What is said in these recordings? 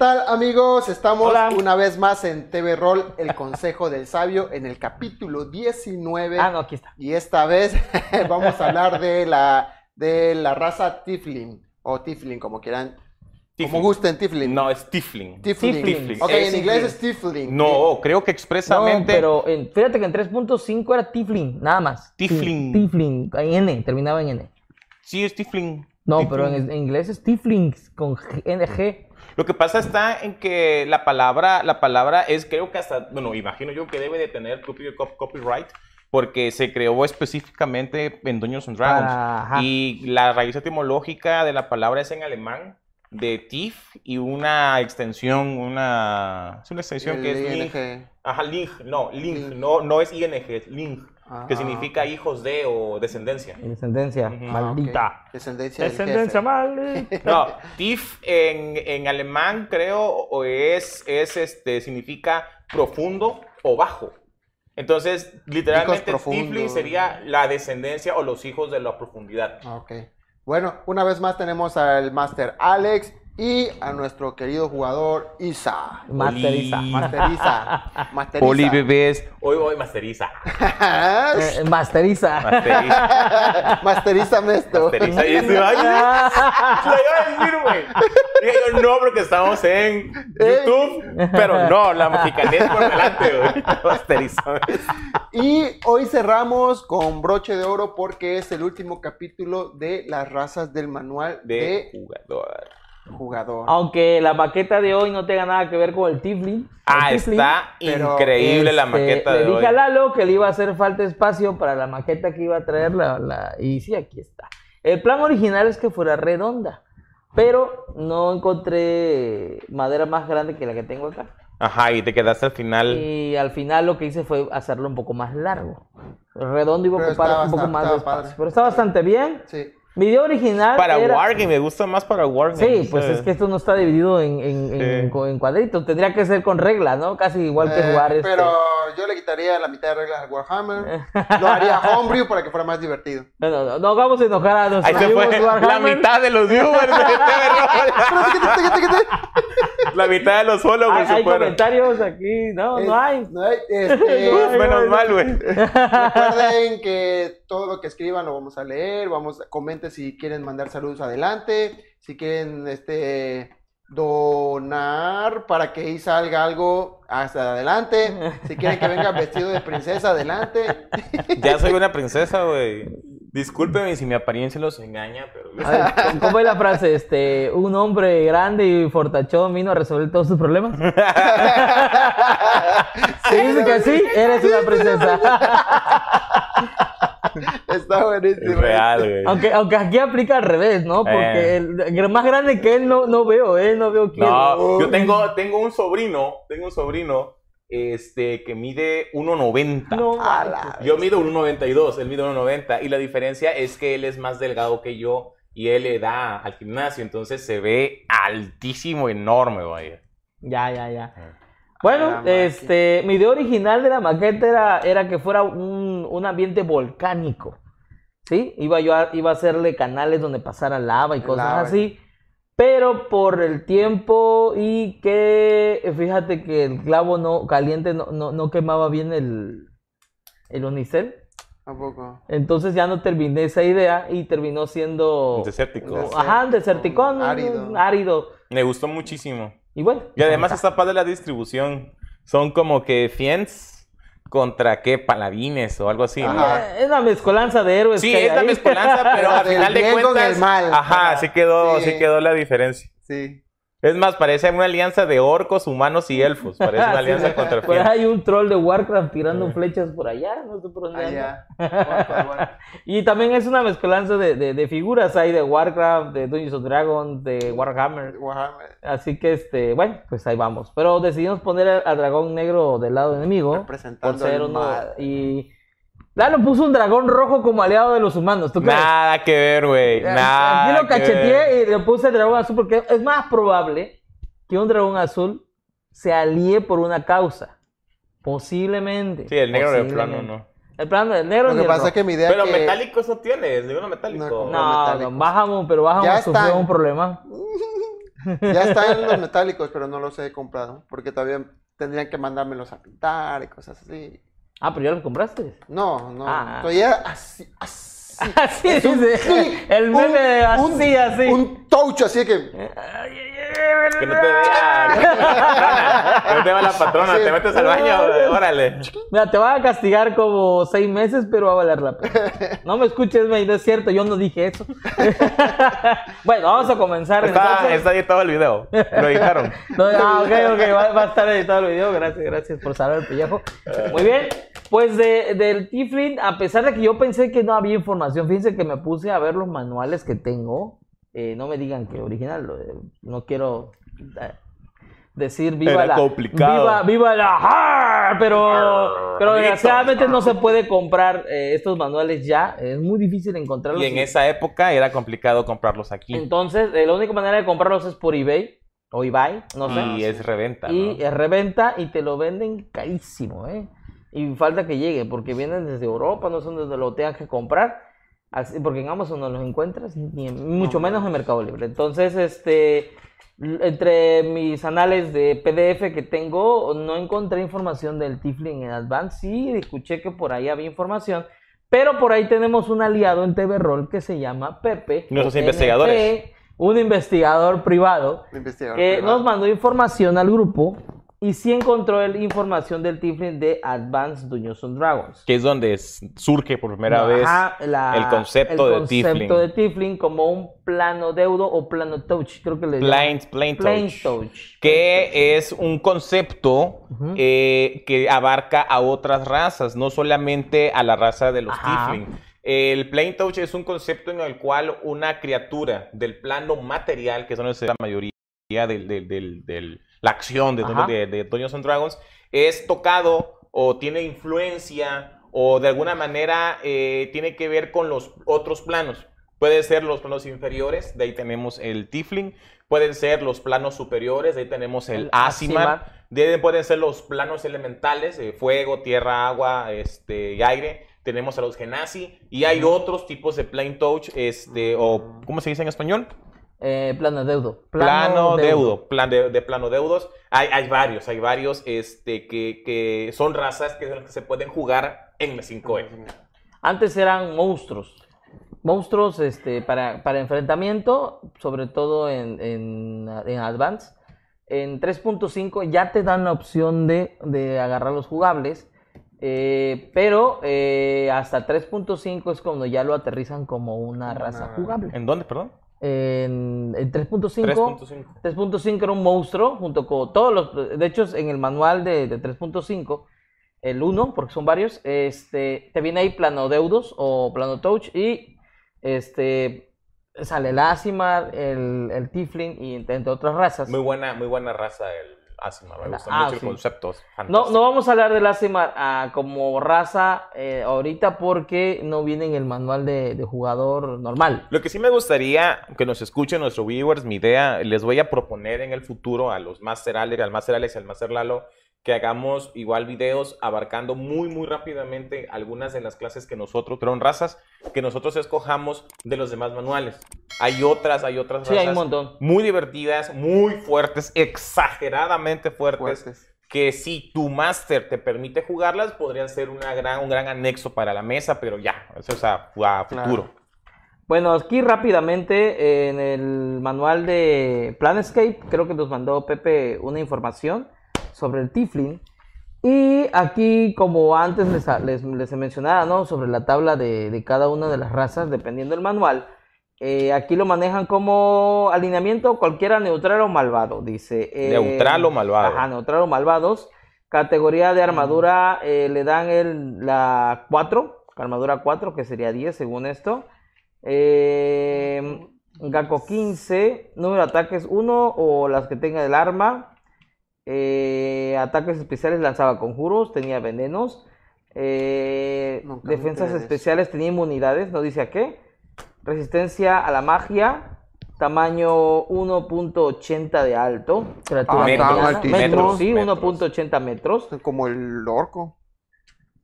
¿Qué tal amigos? Estamos Hola. una vez más en TV Roll, el Consejo del Sabio, en el capítulo 19. Ah, no, aquí está. Y esta vez vamos a hablar de la, de la raza Tiflin, o Tiflin, como quieran, como gusten, Tiflin. No, es Tiflin. Tiflin. Tiflin. Ok, Es en inglés es Tiflin. No, creo que No, expresamente. pero en- fíjate que en 3.5 era Tiflin, nada más. Tiflin. Tiflin, en N, terminaba en N. Sí, es Tiflin. No, pero en, en inglés es Tiflin con G- NG. Lo que pasa está en que la palabra, la palabra es, creo que hasta, bueno, imagino yo que debe de tener copy- cop- copyright porque se creó específicamente en Dungeons and Dragons. Ajá. y la raíz etimológica de la palabra es en alemán, de tif y una extensión, una, es una extensión El que es. ING. Ajá, ling, no, Ling. no, no es ing, es que Ah. significa hijos de o descendencia. Descendencia, maldita. Ah, ok. Descendencia Descendencia maldita. No, TIF en, en alemán creo o es, es este, significa profundo o bajo. Entonces, literalmente. Tiflin sería la descendencia o los hijos de la profundidad. Ah, Ok. Bueno, una vez más tenemos al Master Alex y a nuestro querido jugador Isa. Masteriza. Oli. Master Isa. Master Isa. Oli bebés, hoy hoy masteriza. Eh, Masteriza. Masteriza. Masterízame esto. masteriza. Y dice, ay, lo iba a decir, güey. Dije yo, no, porque estamos en YouTube, pero no, la mexicanés por delante, güey. Masteriza. Y hoy cerramos con broche de oro porque es el último capítulo de las razas del manual de, De jugador. Jugador. Aunque la maqueta de hoy no tenga nada que ver con el Tiflin. Ah, el Tiflin, está increíble la este, maqueta le de dije hoy. a Lalo que le iba a hacer falta espacio para la maqueta que iba a traer la, la- y sí, aquí está. El plan original es que fuera redonda, pero no encontré madera más grande que la que tengo acá. Ajá, y te quedaste al final. Y al final lo que hice fue hacerlo un poco más largo. Redondo iba a ocupar un poco más de espacio. padre. Pero está bastante bien. Sí. Mi idea original Para era... Wargame, me gusta más para Wargame. Sí, pues es que esto no está dividido en, en, en- Sí. en cuadritos. Tendría que ser con reglas, ¿no? Casi igual que Eh, jugar este. Pero yo le quitaría la mitad de reglas al Warhammer. Lo haría homebrew para que fuera más divertido. No, no, no, no vamos a enojar a Ahí nuestros se fue amigos la Warhammer. mitad de los viewers de Roll. La mitad de los followers Hay, se hay fueron. comentarios aquí, no, Es- no hay. no hay, este, No hay. Menos mal, güey. Recuerden que todo lo que escriban lo vamos a leer, vamos, comenten si quieren mandar saludos adelante, si quieren este donar para que ahí salga algo hasta adelante, si quieren que venga vestido de princesa adelante. Ya soy una princesa, güey. Discúlpeme si mi apariencia los engaña, pero. Ver, ¿Cómo es la frase? Este, un hombre grande y fortachón vino a resolver todos sus problemas. Si dices que sí, eres una princesa. Está buenísimo. Es real, güey. Aunque, aunque aquí aplica al revés, ¿no? Porque Eh. el, el más grande que él no, no veo, ¿eh? No veo quién. No, yo tengo, tengo un sobrino, tengo un sobrino este, que mide 1.90. No, Yo mido 1.92, él mide 1.90 y la diferencia es que él es más delgado que yo y él le da al gimnasio, entonces se ve altísimo, enorme, güey. Ya, ya, ya. Bueno, este, mi idea original de la maqueta era, era que fuera un, un ambiente volcánico. ¿Sí? Iba yo a, iba a hacerle canales donde pasara lava y cosas Lava. así. Pero por el tiempo y que fíjate que el clavo no caliente no, no, no quemaba bien el, el unicel. Tampoco. Entonces ya no terminé esa idea y terminó siendo Desértico. Ajá, un deserticón, Árido. árido. árido. Me gustó muchísimo. Y bueno. Y además está padre la distribución. Son como que Fiends contra qué, paladines o algo así. ¿no? Ajá. Es una mezcolanza de héroes. Sí, es la ahí. mezcolanza, pero al final de cuentas. el mal. Ajá, sí quedó, Sí. sí quedó la diferencia. Sí. Es más, parece una alianza de orcos, humanos y elfos. Parece una alianza Sí, contra Pues Fiends. hay un troll de Warcraft tirando flechas por allá, no sé por dónde. Allá. Bueno, bueno. Y también es una mezcolanza de, de- de figuras, hay de Warcraft, de Dungeons of Dragons, de Warhammer. Warhammer. Así que, este, bueno, pues ahí vamos. Pero decidimos poner al, dragón negro del lado enemigo. Por Representando ser el uno. mal. Y. Lalo puso un dragón rojo como aliado de los humanos. ¿Tú crees? Nada que ver, güey. Nada. Aquí lo cacheteé y le puse el dragón azul porque es más probable que un dragón azul se alíe por una causa. Posiblemente. Sí, el negro de plano no. El plano del negro Lo que el pasa rojo. es que mi idea Pero que... metálicos no tienes, ninguno metálico. No, No, metálicos. no, bajamos, pero bajamos Ya sufrió están. un problema. Ya están los metálicos, pero no los he comprado. Porque todavía tendrían que mandármelos a pintar y cosas así. Ah, pero ya los compraste. No, no. Ah. Todavía así, así. Así Es un dice. clic, El meme de así, un- así. Un touch así que. Que no te vea. que no te vea la patrona, Sí. te metes al baño, órale. Mira, te van a castigar como seis meses, pero va a valer la pena. No me escuches, güey, no es cierto, yo no dije eso. bueno, vamos a comenzar. Está, entonces. está editado el video. Lo editaron. No, ah, ok, ok, va, va a estar editado el video. Gracias, gracias por saber el pellejo. Muy bien, pues de, del Tiflin, a pesar de que yo pensé que no había información, fíjense que me puse a ver los manuales que tengo. Eh, no me digan que original, eh, no quiero eh, decir viva Era la. complicado. Viva, viva la. ¡Ah! Pero, pero desgraciadamente no se puede comprar eh, estos manuales ya. Es muy difícil encontrarlos. Y en esa época era complicado comprarlos aquí. Entonces, eh, la única manera de comprarlos es por eBay o eBay, no sé. Y es reventa. ¿no? Y es reventa y te lo venden carísimo, ¿eh? Y falta que llegue, porque vienen desde Europa, no son donde lo tengas que comprar. Así, porque en Amazon no los encuentras, ni en- mucho No, menos en Mercado Libre. Entonces, este, entre mis anales de PDF que tengo, no encontré información del Tiflin en Advance. Sí, escuché que por ahí había información. Pero por ahí tenemos un aliado en TV Roll que se llama Pepe. Nuestros investigadores. Un investigador privado Investigador que privado. nos mandó información al grupo y sí encontró el- información del Tiflin de Advanced Dungeons and Dragons. Que es donde surge por primera vez la- el concepto de concepto Tiflin. de Tiflin como un plano deudo o plano touch, creo que le. Plain, plain Plain touch. touch. Que es un concepto eh, que abarca a otras razas, no solamente a la raza de los Ajá. Tiflin. El Plain Touch es un concepto en el cual una criatura del plano material, que son la mayoría del, del- del- del- la acción de, de, de Dungeons and Dragons, es tocado o tiene influencia o de alguna manera eh, tiene que ver con los otros planos. Puede ser los planos inferiores, de ahí tenemos el Tifling. Pueden ser los planos superiores, de ahí tenemos el, El Asimar. De ahí pueden ser los planos elementales, eh, fuego, tierra, agua este, y aire. Tenemos a los Genasi. Y hay otros tipos de Plane Touch, este, o ¿cómo se dice en español? Eh, plano deudo. Plano, deudo. Plan de, de plano deudos. Hay, hay varios, hay varios este, que, que son razas que, que se pueden jugar en la 5E. Antes eran monstruos. Monstruos este, para, para enfrentamiento, sobre todo en, en, en Advance. En 3.5 ya te dan la opción de, de agarrar los jugables. eh, pero eh, hasta 3.5 es cuando ya lo aterrizan como una raza jugable. ¿En dónde, perdón? En, en 3.5 3.5. 3.5 era un monstruo junto con todos los. De hecho, en el manual de, de 3.5, el 1, porque son varios, este, te viene ahí plano deudos o plano touch y este sale el Asimar, el, el Tiflin y entre otras razas. Muy buena, muy buena raza el Asima. Me gusta Ah, mucho sí. el concepto. No, no vamos a hablar del Asimar ah, como raza eh, ahorita porque no viene en el manual de, de jugador normal. Lo que sí me gustaría que nos escuchen nuestros viewers, mi idea, les voy a proponer en el futuro a los Master Alex, al Master Alex y al Master Lalo, que hagamos igual videos abarcando muy, muy rápidamente algunas de las clases que nosotros, perdón, razas, que nosotros escojamos de los demás manuales. Hay otras, hay otras Sí, hay razas un montón. muy divertidas, muy fuertes, exageradamente fuertes, Fuertes. que si tu Master te permite jugarlas, podrían ser una gran, un gran anexo para la mesa, pero ya, eso es a, a Claro. futuro. Bueno, aquí rápidamente en el manual de Planescape, creo que nos mandó Pepe una información sobre el Tiflin. Y aquí, como antes les, les, les mencionaba, ¿no? Sobre la tabla de, de cada una de las razas, dependiendo del manual. eh, aquí lo manejan como alineamiento cualquiera neutral o malvado, dice. eh, Neutral o malvado. Ajá, neutral o malvados. Categoría de armadura eh, le dan el, la 4, armadura 4, que sería 10 según esto. Gakko 15, número de ataques 1 o las que tenga el arma. Eh, ataques especiales lanzaba conjuros, tenía venenos. Eh, defensas especiales tenía inmunidades, no dice a qué. Resistencia a la magia, tamaño 1.80 de alto. Ah, metros, sí, Metros. 1.80 metros. Como el orco.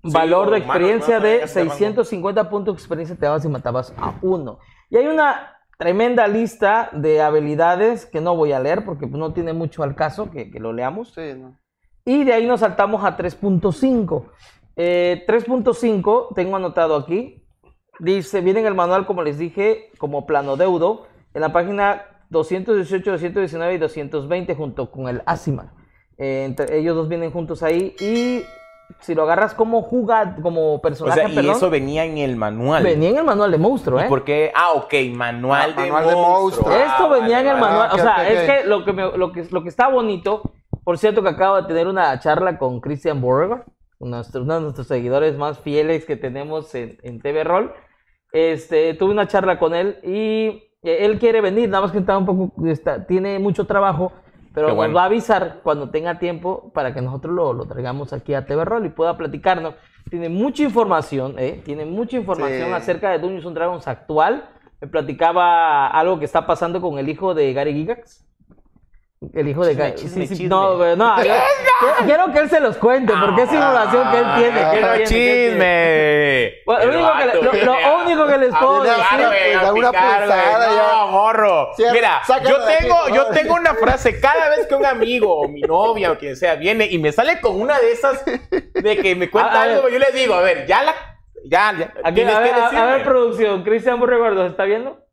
Sí, Valor de humanos, experiencia de menos, ese rango. 650 puntos de experiencia te dabas y matabas a uno. Y hay una tremenda lista de habilidades que no voy a leer porque no tiene mucho al caso que, que lo leamos. Sí, no. Y de ahí nos saltamos a 3.5. Eh, 3.5, tengo anotado aquí. Dice, viene en el manual, como les dije, como plano deudo, en la página 218, 219 y 220 junto con el ASIMAR. Eh, entre- ellos dos vienen juntos ahí y si lo agarras como jugad, como O personaje, sea, y perdón, eso venía en el manual. venía en el manual de monstruo, ¿Y ¿eh? por qué? Ah, ok, manual, Ah, de, manual de monstruo. monstruo. Ah, Esto venía en el vale, vale. manual, ok, o sea, es que lo que, me- lo que lo que está bonito, por cierto que acabo de tener una charla con Christian Borger, uno de nuestros seguidores más fieles que tenemos en, en TV Roll. Este, tuve una charla con él y eh, él quiere venir, nada más que está un poco, está- tiene mucho trabajo, pero bueno. nos va a avisar cuando tenga tiempo para que nosotros lo, lo traigamos aquí a TV Roll y pueda platicarnos. Tiene mucha información, ¿eh? tiene mucha información Sí. acerca de Dungeons and Dragons actual. Me platicaba algo que está pasando con el hijo de Gary Gigax. El hijo de sí, sí, chisme. no, pero no, yo- quiero que él se los cuente, porque es información que él tiene. que él ¡Pero tiene, que él tiene. chisme! Bueno, lo único que le- vato lo- lo viene a- único que les puedo decir, pues, a da una picarle. pulsada ya. No, morro. Cierra, Mira, yo de aquí, tengo, yo tengo una frase cada vez que un amigo o mi novia o quien sea viene y me sale con una de esas de que me cuenta A- a algo, ver. yo le digo, a ver, ya la, ya, ya, Aquí, tienes a, ver, que a- a ver, producción. Cristian Borregordo, ¿está viendo?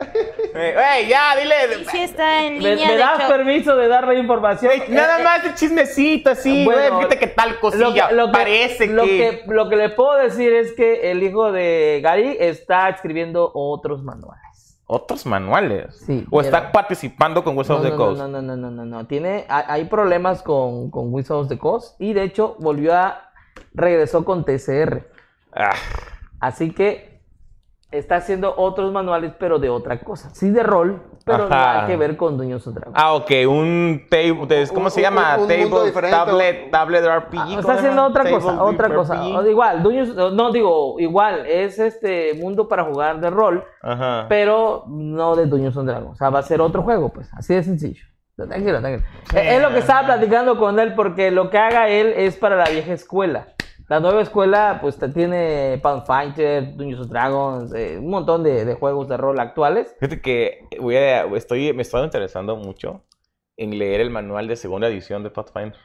Sí. Eh, ya, dile. Sí, sí está en ¿Me, línea. me das hecho- permiso de darle información? Nada Eh, más de chismecito así, Bueno, güey, fíjate que tal Lo cosilla que, lo que- parece lo que... que lo que le puedo decir es que el hijo de Gary está escribiendo otros manuales. Otros manuales. Sí, o pero- está participando con Wizards No, of the no, Coast. no, no, no, no, no, no. Tiene, hay hay problemas con, con Wizards of the Coast y de hecho volvió a regresó con TCR. Ah, Así que está haciendo otros manuales, pero de otra cosa. Sí de rol, pero Ajá. nada que ver con Dungeons and Dragons. ah, ok, un table, de- ¿cómo Un- se un- llama? un table, diferente. tablet, tablet RPG. Ah, ¿cómo está haciendo otra Table cosa, otra cosa. O- Igual, Dungeons, no digo igual, es este mundo para jugar de rol, Ajá. pero no de Dungeons and Dragons. O sea, va a ser otro juego, pues, así de sencillo. Tranquilo, tranquilo. Eh, Es lo que estaba platicando con él, porque lo que haga él es para la vieja escuela. La nueva escuela, pues, tiene Pathfinder, Dungeons and Dragons, eh, un montón de, de juegos de rol actuales. Fíjate que voy a, estoy, me estoy interesando mucho en leer el manual de segunda edición de Pathfinder.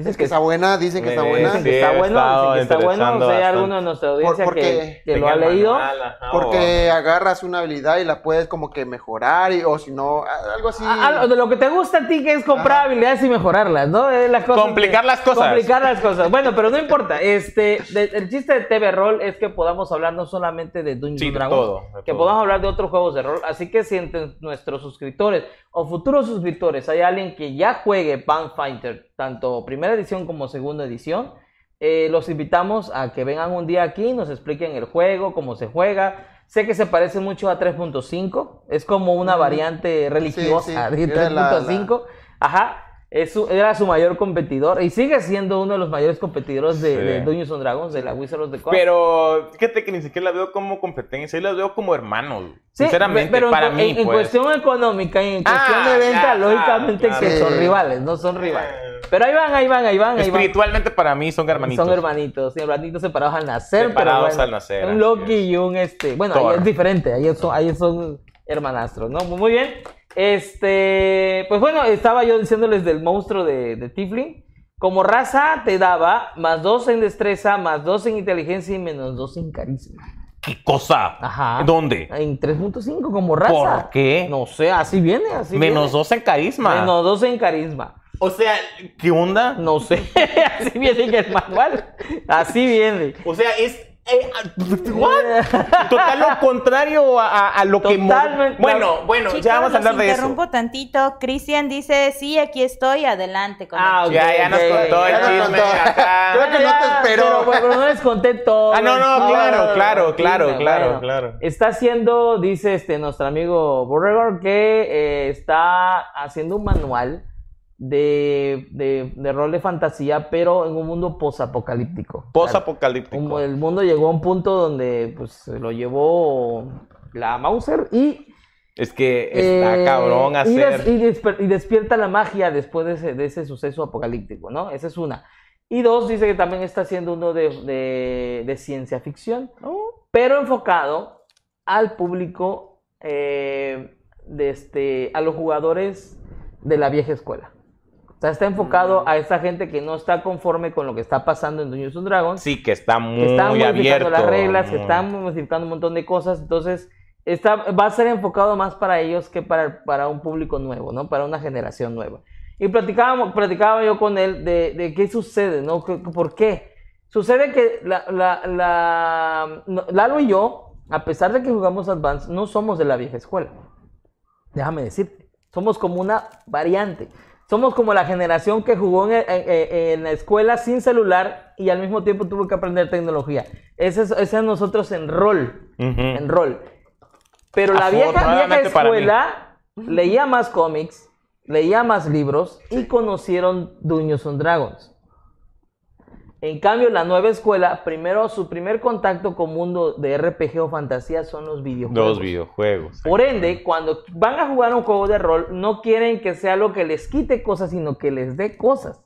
Dicen Es que está buena, dicen que está buena. Dicen que está bueno, dicen que está bueno. O sea, hay alguno de nuestra audiencia Por- que, porque que lo ha leído. manual, ajá, Porque agarras una habilidad y la puedes como que mejorar, y, o si no, algo así. De lo que te gusta a ti que es comprar habilidades y mejorarlas, ¿no? Es las cosas Complicar que- las cosas. Complicar las cosas. Bueno, pero no importa. Este, de- el chiste de TV Roll es que podamos hablar no solamente de Dungeons Sí, Dragons, todo, que todo. podamos hablar de otros juegos de rol. Así que si entre nuestros suscriptores o futuros suscriptores hay alguien que ya juegue Pathfinder, tanto primera edición como segunda edición, eh, los invitamos a que vengan un día aquí nos expliquen el juego, cómo se juega. Sé que se parece mucho a 3.5, es como una variante religiosa sí, de era la- 3.5. Ajá, es su- era su mayor competidor y sigue siendo uno de los mayores competidores de, Sí. de Dungeons and Dragons, de la Wizards of the Coast. Pero fíjate que ni siquiera la veo como competencia, yo las veo como hermanos. Sí, sinceramente, pero en para cu- mí, en, en pues. cuestión económica y en cuestión Ah, de venta, lógicamente claro, que son rivales, no son rivales. Eh. Pero ahí van, ahí van, ahí van, ahí van. Espiritualmente para mí son hermanitos. Son hermanitos, hermanitos separados al nacer, Separados pero bueno, al nacer, Un Loki y un este. Bueno, ahí Thor. es diferente, ahí son, ahí son hermanastros, ¿no? Muy bien. Este, pues bueno, estaba yo diciéndoles del monstruo de, de Tiflin. Como raza te daba más dos en destreza, más dos en inteligencia y menos dos en carisma. ¿Qué cosa? Ajá. ¿Dónde? En 3.5 como raza. ¿Por qué? No sé, así viene, así Menos viene. dos en carisma. Menos dos en carisma. O sea, ¿qué onda? No sé, así viene en el manual. Así viene. O sea, es. Eh, ¿what? Total lo contrario a, a- a lo que. Totalmente. Bueno, bueno, Chicos, ya vamos a hablar de eso. interrumpo tantito. Cristian dice, sí, aquí estoy, adelante. Con Ah, el ok, Ya, ya nos contó el chisme. contó. acá. Creo que no te esperó. Pero, bueno, pero no les conté todo. Ah, no, no, el claro, chisme, claro, claro, bueno. claro. Está haciendo, dice este nuestro amigo Borregor, que eh, está haciendo un manual de, de, de rol de fantasía, pero en un mundo posapocalíptico. Post-apocalíptico. Un- El mundo llegó a un punto donde pues se lo llevó la Mauser y Es que está eh, cabrón y, hacer. des- y y despierta la magia después de ese, de ese suceso apocalíptico, ¿no? Esa es una. Y dos, dice que también está haciendo uno de, ciencia ficción, pero enfocado al público eh, de este, a los jugadores de la vieja escuela. O sea, está enfocado a esa gente que no está conforme con lo que está pasando en Dungeons Dragons. Sí, que está muy que modificando abierto. las reglas, que muy- están modificando un montón de cosas. Entonces, está, va a ser enfocado más para ellos que para, para un público nuevo, ¿no? Para una generación nueva. Y platicábamos, platicaba yo con él de, de qué sucede, ¿no? ¿Qué- ¿Por qué? Sucede que la, la, la- Lalo y yo, a pesar de que jugamos Advance, no somos de la vieja escuela. Déjame decirte. Somos como una variante. Somos como la generación que jugó en, en- en- en la escuela sin celular y al mismo tiempo tuvo que aprender tecnología. Ese es, ese es nosotros en rol. En rol. Pero la vieja, vieja escuela leía más cómics, leía más libros y conocieron Dungeons and Dragons. En cambio, la nueva escuela, primero su primer contacto con mundo de RPG o fantasía son los videojuegos. Los videojuegos. Por ende, cuando van a jugar un juego de rol, no quieren que sea lo que les quite cosas, sino que les dé cosas.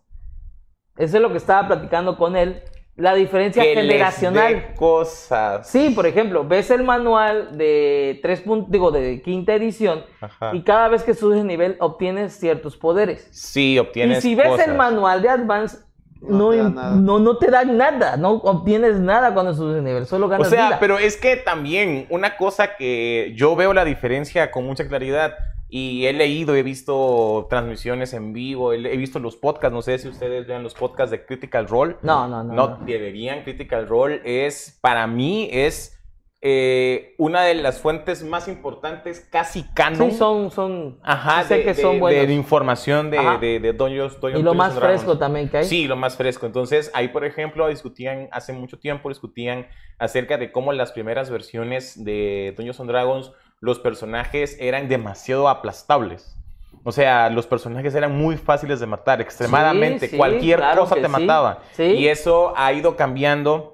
Eso es lo que estaba platicando con él. La diferencia Que les generacional. dé cosas. Sí, por ejemplo, ves el manual de tres digo, de quinta edición Ajá. y cada vez que subes de nivel obtienes ciertos poderes. Sí, obtienes y si ves cosas. el manual de Advance, no, No no, no te dan nada, no obtienes nada cuando subes de nivel, solo O ganas sea, vida. pero es que también una cosa que yo veo la diferencia con mucha claridad y he leído, he visto transmisiones en vivo, he, he visto los podcasts, no sé si ustedes vean los podcasts de Critical Role. No, no, no. No, no. deberían. Critical Role es, para mí, es eh, una de las fuentes más importantes, casi canon. Sí, son, son, Ajá, sí sé de, que de- son de información de, Ajá. de, de Dungeons- y lo más fresco también que hay. Sí, lo más fresco. Entonces, ahí, por ejemplo, discutían, hace mucho tiempo discutían acerca de cómo las primeras versiones de Dungeons and Dragons, los personajes eran demasiado aplastables. O sea, los personajes eran muy fáciles de matar, extremadamente. sí, Cualquier claro cosa te mataba. Sí. Y eso ha ido cambiando.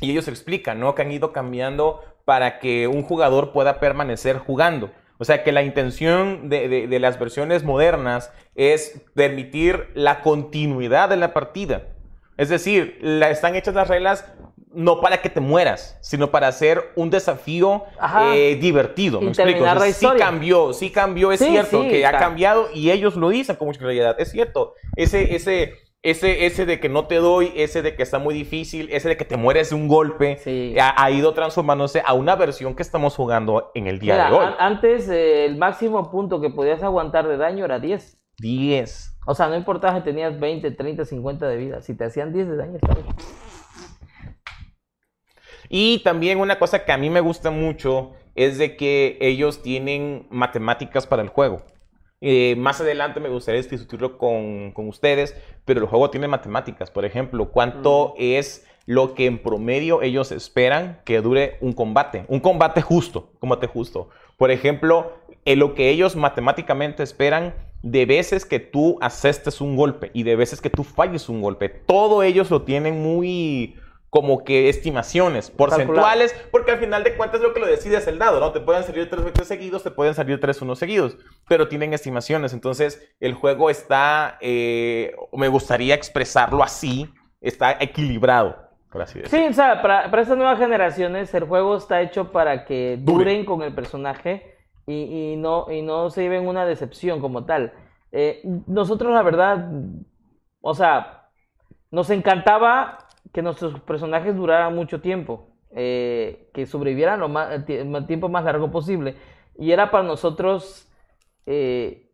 Y ellos explican, ¿no? Que han ido cambiando para que un jugador pueda permanecer jugando. O sea, que la intención de, de- de las versiones modernas es permitir la continuidad de la partida. Es decir, la- están hechas las reglas no para que te mueras, sino para hacer un desafío eh, divertido. Y ¿Me explico? sí cambió, sí cambió, es Sí, cierto sí, que ha ca- cambiado y ellos lo dicen con mucha claridad. Es cierto, ese, ese, ese, ese de que no te doy, ese de que está muy difícil, ese de que te mueres de un golpe, Sí. ha, ha ido transformándose a una versión que estamos jugando en el día Mira, de hoy. an- antes eh, el máximo punto que podías aguantar de daño era 10. 10. O sea, no importaba si tenías 20, 30, 50 de vida. Si te hacían 10 de daño, estaba bien. Y también una cosa que a mí me gusta mucho es de que ellos tienen matemáticas para el juego. Eh, más adelante me gustaría discutirlo con, con ustedes, pero el juego tiene matemáticas. Por ejemplo, ¿cuánto es lo que en promedio ellos esperan que dure un combate? Un combate justo, combate justo. Por ejemplo, en lo que ellos matemáticamente esperan de veces que tú asestes un golpe y de veces que tú falles un golpe. Todo ellos lo tienen muy como que estimaciones porcentuales, porque al final de cuentas lo que lo decide es el dado, ¿no? Te pueden salir tres veces seguidos, te pueden salir tres unos seguidos, pero tienen estimaciones. Entonces, el juego está, eh, me gustaría expresarlo así, está equilibrado, por así decirlo. Sí, o sea, para, para estas nuevas generaciones el juego está hecho para que Dure. duren con el personaje y, y no, y no se lleven una decepción como tal. Eh, nosotros, la verdad, o sea, nos encantaba que nuestros personajes duraran mucho tiempo, eh, que sobrevivieran lo más, el tiempo más largo posible. Y era para nosotros eh,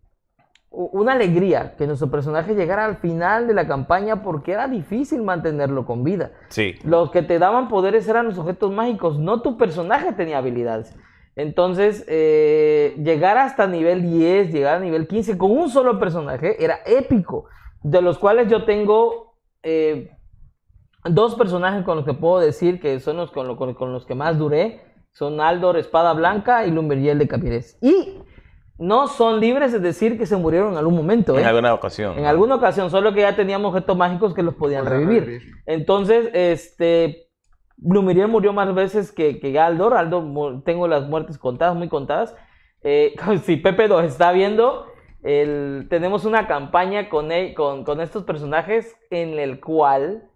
una alegría que nuestro personaje llegara al final de la campaña porque era difícil mantenerlo con vida. Sí. Los que te daban poderes eran los objetos mágicos, no tu personaje tenía habilidades. Entonces, eh, llegar hasta nivel 10, llegar a nivel 15 con un solo personaje era épico. De los cuales yo tengo eh, dos personajes con los que puedo decir que son los con, lo- con- con los que más duré. Son Aldor, Espada Blanca y Lumberjiel de Capires. Y no son libres de decir que se murieron en algún momento. ¿eh? En alguna ocasión. En alguna ocasión, solo que ya teníamos objetos mágicos que los podían revivir. revivir. Entonces, este, Blumiriel murió más veces que, que Aldor. Aldor, tengo las muertes contadas, muy contadas. Eh, si Pepe nos está viendo, el- tenemos una campaña con, él- con, con estos personajes en el cual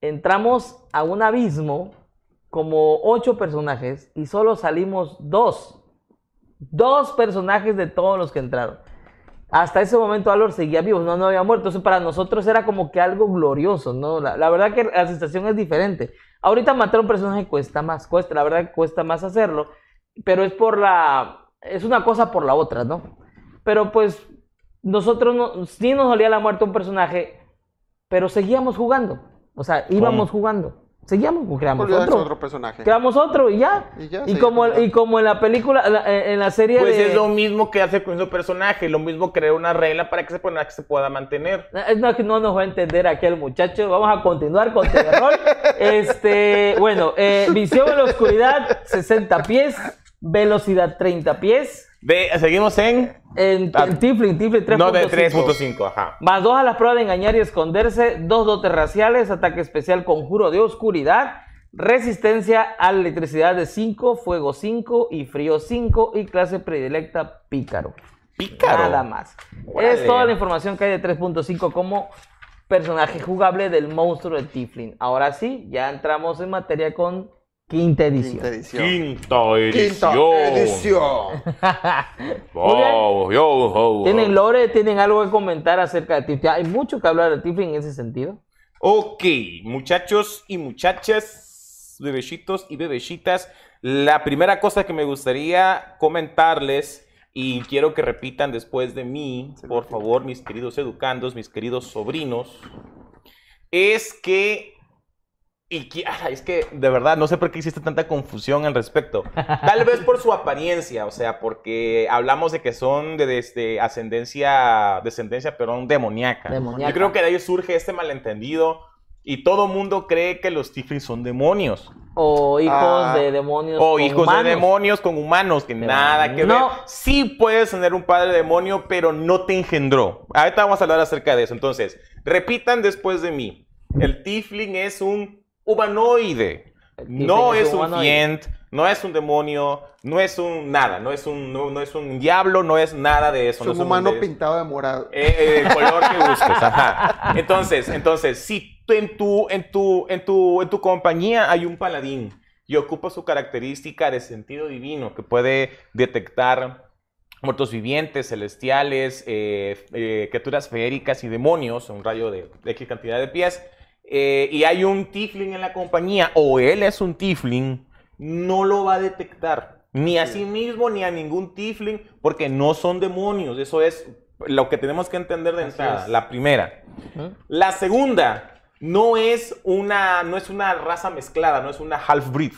entramos a un abismo como ocho personajes y solo salimos dos. Dos personajes de todos los que entraron. Hasta ese momento Alor seguía vivo, no, había muerto. Entonces para nosotros era como que algo glorioso, ¿no? La, verdad que la sensación es diferente. Ahorita matar a un personaje cuesta más, cuesta, la verdad que cuesta más hacerlo, pero es por la, es una cosa por la otra, ¿no? Pero pues nosotros no, sí nos dolía la muerte un personaje, pero seguíamos jugando. O sea, íbamos jugando. Seguíamos, creamos Olvidarse otro. otro personaje. Creamos otro y ya. Y ya, Y, sí, como, y como en la película, la- en en la serie Pues de... es lo mismo que hace con un personaje, lo mismo crear una regla para que ese personaje se pueda mantener. Eh, No, que no nos va a entender aquí el muchacho. Vamos a continuar con terror. este, bueno, eh, visión en la oscuridad, 60 pies. Velocidad, 30 pies. De, seguimos en... En, Ah, en Tiflin, Tiflin 3.5. No, de 3.5, ajá. Más dos a las pruebas de engañar y esconderse. Dos dotes raciales. Ataque especial, conjuro de oscuridad. Resistencia a la electricidad de 5. Fuego 5 y frío 5. Y clase predilecta, pícaro. Pícaro. Nada más. Es toda la información que hay de 3.5 como personaje jugable del monstruo de Tiflin. Ahora sí, ya entramos en materia con quinta edición. Quinta edición. Quinta Quinta edición. edición. Oh, yo, oh, oh. ¿Tienen lore? ¿Tienen algo que comentar acerca de Tiflin? Hay mucho que hablar de Tiflin en ese sentido. Ok, muchachos y muchachas, bebecitos y bebecitas, la primera cosa que me gustaría comentarles y quiero que repitan después de mí, por favor, mis queridos educandos, mis queridos sobrinos, es que y que- es que de verdad no sé por qué hiciste tanta confusión al respecto. Tal vez por su apariencia, o sea, porque hablamos de que son de desde ascendencia, descendencia, perdón, demoníaca. Demoníaca. Yo creo que de ahí surge este malentendido y todo mundo cree que los tiflins son demonios O hijos Ah. de demonios. o con hijos humanos. de demonios con humanos que nada que no. ver. Sí puedes tener un padre demonio, pero no te engendró. Ahorita vamos a hablar acerca de eso. Entonces, repitan después de mí. El tifling es un humanoide. No es es un humanoide. fiend, no es un demonio, no es un nada, no es un, no, no es un diablo, no es nada de eso. Es no un humano de- pintado de morado. eh, eh, el color que busques, ajá. Entonces, entonces, si en tu, en tu, en tu, en tu compañía hay un paladín y ocupa su característica de sentido divino que puede detectar muertos vivientes, celestiales, eh, eh, criaturas feéricas y demonios, un rayo de, de X cantidad de pies, eh, y hay un tifling en la compañía, o él es un tifling, no lo va a detectar. Ni a sí mismo, ni a ningún tifling, porque no son demonios. Eso es lo que tenemos que entender de entrada. La primera. Ujú. La segunda, no es una, no es una raza mezclada, no es una half-breed.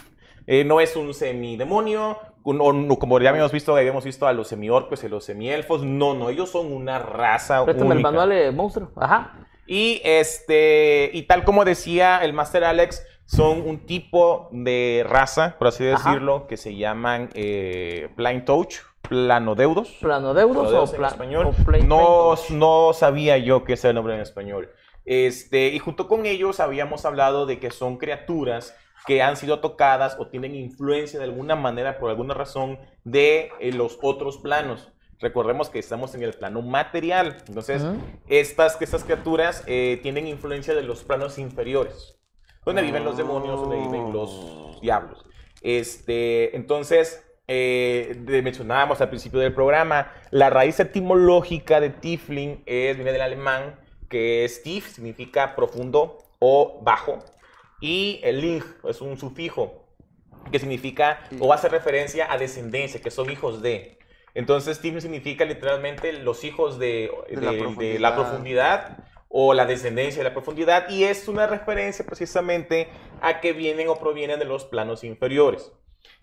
Eh, no es un semidemonio, un- como ya habíamos visto, habíamos visto a los semiorcos y a los semielfos. No, no, ellos son una raza Préstame el única. manual de monstruo. Ajá. Y este, y tal como decía el Master Alex, son un tipo de raza, por así Ajá. decirlo, que se llaman eh, Blind Touch, planodeudos. ¿Planodeuros Planodeudos o, en pla- español. o no, no sabía yo que era el nombre en español. Este, y junto con ellos habíamos hablado de que son criaturas que han sido tocadas o tienen influencia de alguna manera, por alguna razón, de eh, los otros planos. Recordemos que estamos en el plano material. Entonces, Ujú. estas, que estas criaturas eh, tienen influencia de los planos inferiores. Donde viven los demonios, donde viven los diablos. Este, entonces, eh, de- mencionábamos al principio del programa, la raíz etimológica de Tifling es, viene del alemán, que es Tif, significa profundo o bajo, y el Ling es un sufijo que significa o hace referencia a descendencia, que son hijos de. Entonces, Tifling significa literalmente los hijos de, De de- la de profundidad. la profundidad o la descendencia de la profundidad, y es una referencia precisamente a que vienen o provienen de los planos inferiores.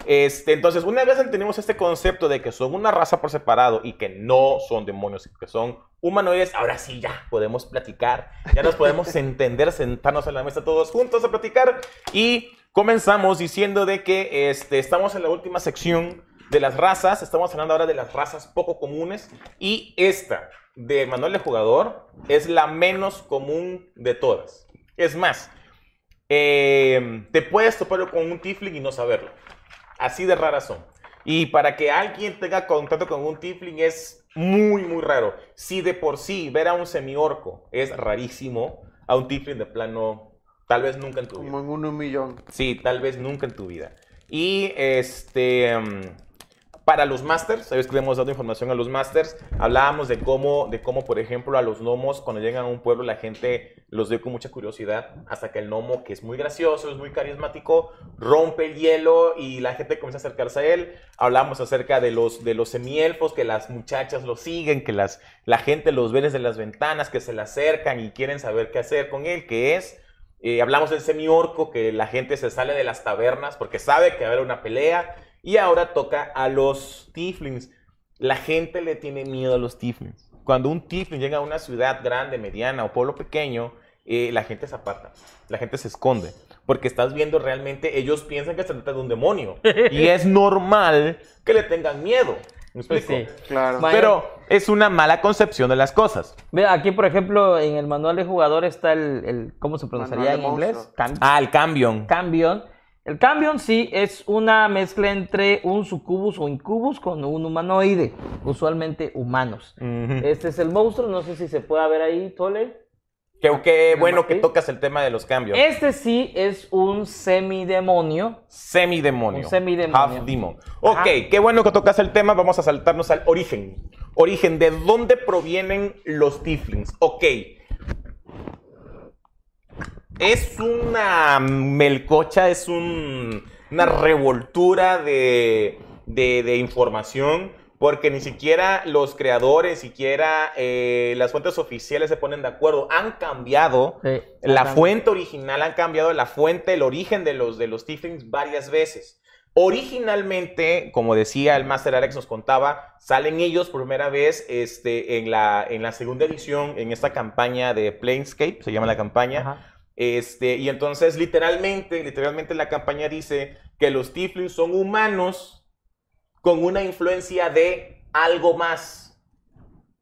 Este, entonces, una vez tenemos este concepto de que son una raza por separado y que no son demonios, que son humanoides, ahora sí ya podemos platicar, ya nos podemos entender, sentarnos en la mesa todos juntos a platicar y comenzamos diciendo de que este, estamos en la última sección de las razas, estamos hablando ahora de las razas poco comunes y esta de manual de jugador es la menos común de todas. Es más, eh, te puedes topar con un Tifling y no saberlo. Así de raras son. Y para que alguien tenga contacto con un Tifling es muy, muy raro. Si de por sí ver a un semiorco es rarísimo, a un Tifling de plano, tal vez nunca en tu vida. Como en un, millón. Sí, tal vez nunca en tu vida. Y este. mm, para los masters, sabes que le hemos dado información a los masters, hablábamos de cómo, de cómo, por ejemplo, a los gnomos, cuando llegan a un pueblo, la gente los ve con mucha curiosidad, hasta que el gnomo, que es muy gracioso, es muy carismático, rompe el hielo y la gente comienza a acercarse a él. Hablamos acerca de los, de los semielfos, que las muchachas lo siguen, que las, la gente los ve desde las ventanas, que se le acercan y quieren saber qué hacer con él, que es... Eh, hablamos del semiorco, que la gente se sale de las tabernas porque sabe que va a haber una pelea y ahora toca a los tieflings. La gente le tiene miedo a los tieflings. Cuando un tiefling llega a una ciudad grande, mediana o pueblo pequeño, eh, la gente se aparta, la gente se esconde, porque estás viendo realmente, ellos piensan que se trata de un demonio y es normal que le tengan miedo. ¿Me explico? sí. Claro. Pero es una mala concepción de las cosas. Ve, aquí, por ejemplo, en el manual de jugador está el, el- ¿cómo se pronunciaría en inglés? Cam- Ah, el cambion. Cambion. El Cambion sí es una mezcla entre un sucubus o incubus con un humanoide, usualmente humanos. Este es el monstruo, no sé si se puede ver ahí, Tole. Qué, qué bueno que tocas el tema de los cambios. Este sí es un semidemonio. Semidemonio. Un semidemonio. Half demon. Ok, Ajá. qué bueno que tocas el tema. Vamos a saltarnos al origen. Origen, ¿de dónde provienen los tieflings? Ok. Es una melcocha, es un- una revoltura de, de- de información. Porque ni siquiera los creadores, siquiera eh, las fuentes oficiales se ponen de acuerdo. Han cambiado Sí, la fuente original han cambiado la fuente, el origen de los, de los tieflings varias veces. Originalmente, como decía el Master Alex nos contaba, salen ellos por primera vez este, en, la, en la segunda edición, en esta campaña de Planescape, se llama la campaña. Ajá. Este, y entonces, literalmente, literalmente la campaña dice que los tieflings son humanos con una influencia de algo más.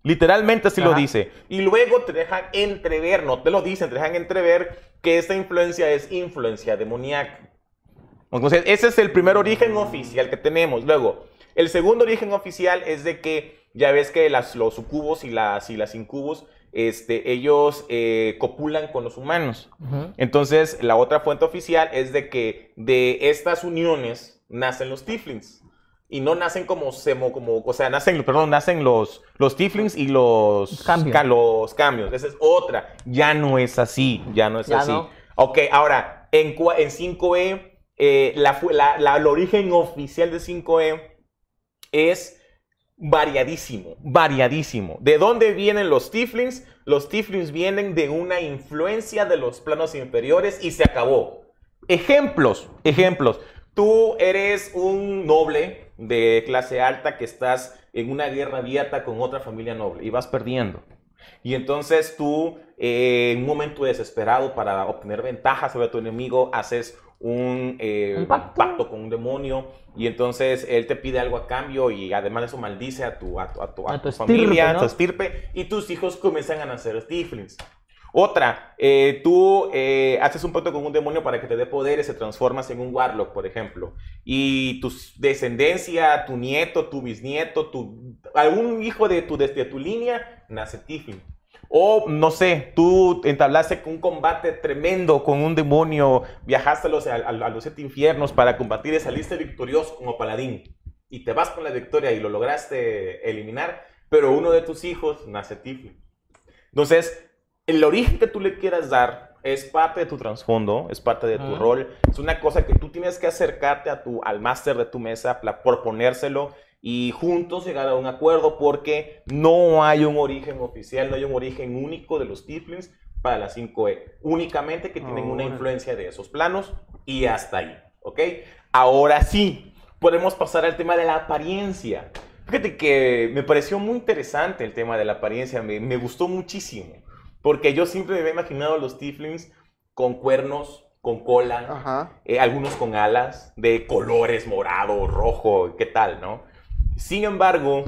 Literalmente así lo dice. Y luego te dejan entrever, no te lo dicen, te dejan entrever que esta influencia es influencia demoníaca. Entonces, ese es el primer origen oficial que tenemos. Luego, el segundo origen oficial es de que ya ves que las, los sucubos y las, y las incubos, este, ellos eh, copulan con los humanos. Entonces, la otra fuente oficial es de que de estas uniones nacen los tieflings. Y no nacen como semo, como, o sea, nacen, perdón, nacen los, los tieflings y los Cambios. ca- los cambios. Esa es otra. Ya no es así, ya no es Ya así. no. Ok, ahora, en, cua- en 5E, eh, la- la- el origen oficial de 5E es variadísimo, variadísimo. ¿De dónde vienen los tieflings? Los tieflings vienen de una influencia de los planos inferiores y se acabó. Ejemplos, ejemplos. Tú eres un noble de clase alta que estás en una guerra abierta con otra familia noble y vas perdiendo. Y entonces tú, eh, en un momento desesperado para obtener ventaja sobre tu enemigo, haces un, eh, Un pacto. con un demonio y entonces él te pide algo a cambio y además de eso maldice a tu, a tu, a tu- a familia, a tu estirpe y tus hijos comienzan a nacer tieflings. Otra, eh, tú eh, haces un pacto con un demonio para que te dé poderes, se transformas en un warlock, por ejemplo. Y tu descendencia, tu nieto, tu bisnieto, tu, algún hijo de tu, de, de tu línea, nace Tiefling. O, no sé, tú entablaste un combate tremendo con un demonio, viajaste a los, a, a- los siete infiernos para combatir y saliste victorioso como paladín. Y te vas con la victoria y lo lograste eliminar, pero uno de tus hijos nace Tiefling. Entonces, el origen que tú le quieras dar es parte de tu trasfondo, es parte de tu rol, es una cosa que tú tienes que acercarte a tu, al máster de tu mesa, proponérselo y juntos llegar a un acuerdo porque no hay un origen oficial, no hay un origen único de los Tieflings para la 5E, únicamente que tienen una influencia de esos planos y hasta ahí, ¿ok? Ahora sí, podemos pasar al tema de la apariencia. Fíjate que me pareció muy interesante el tema de la apariencia, me, me gustó muchísimo. Porque yo siempre me había imaginado a los tieflings con cuernos, con cola, eh, algunos con alas de colores morado, rojo, ¿qué tal, no? Sin embargo,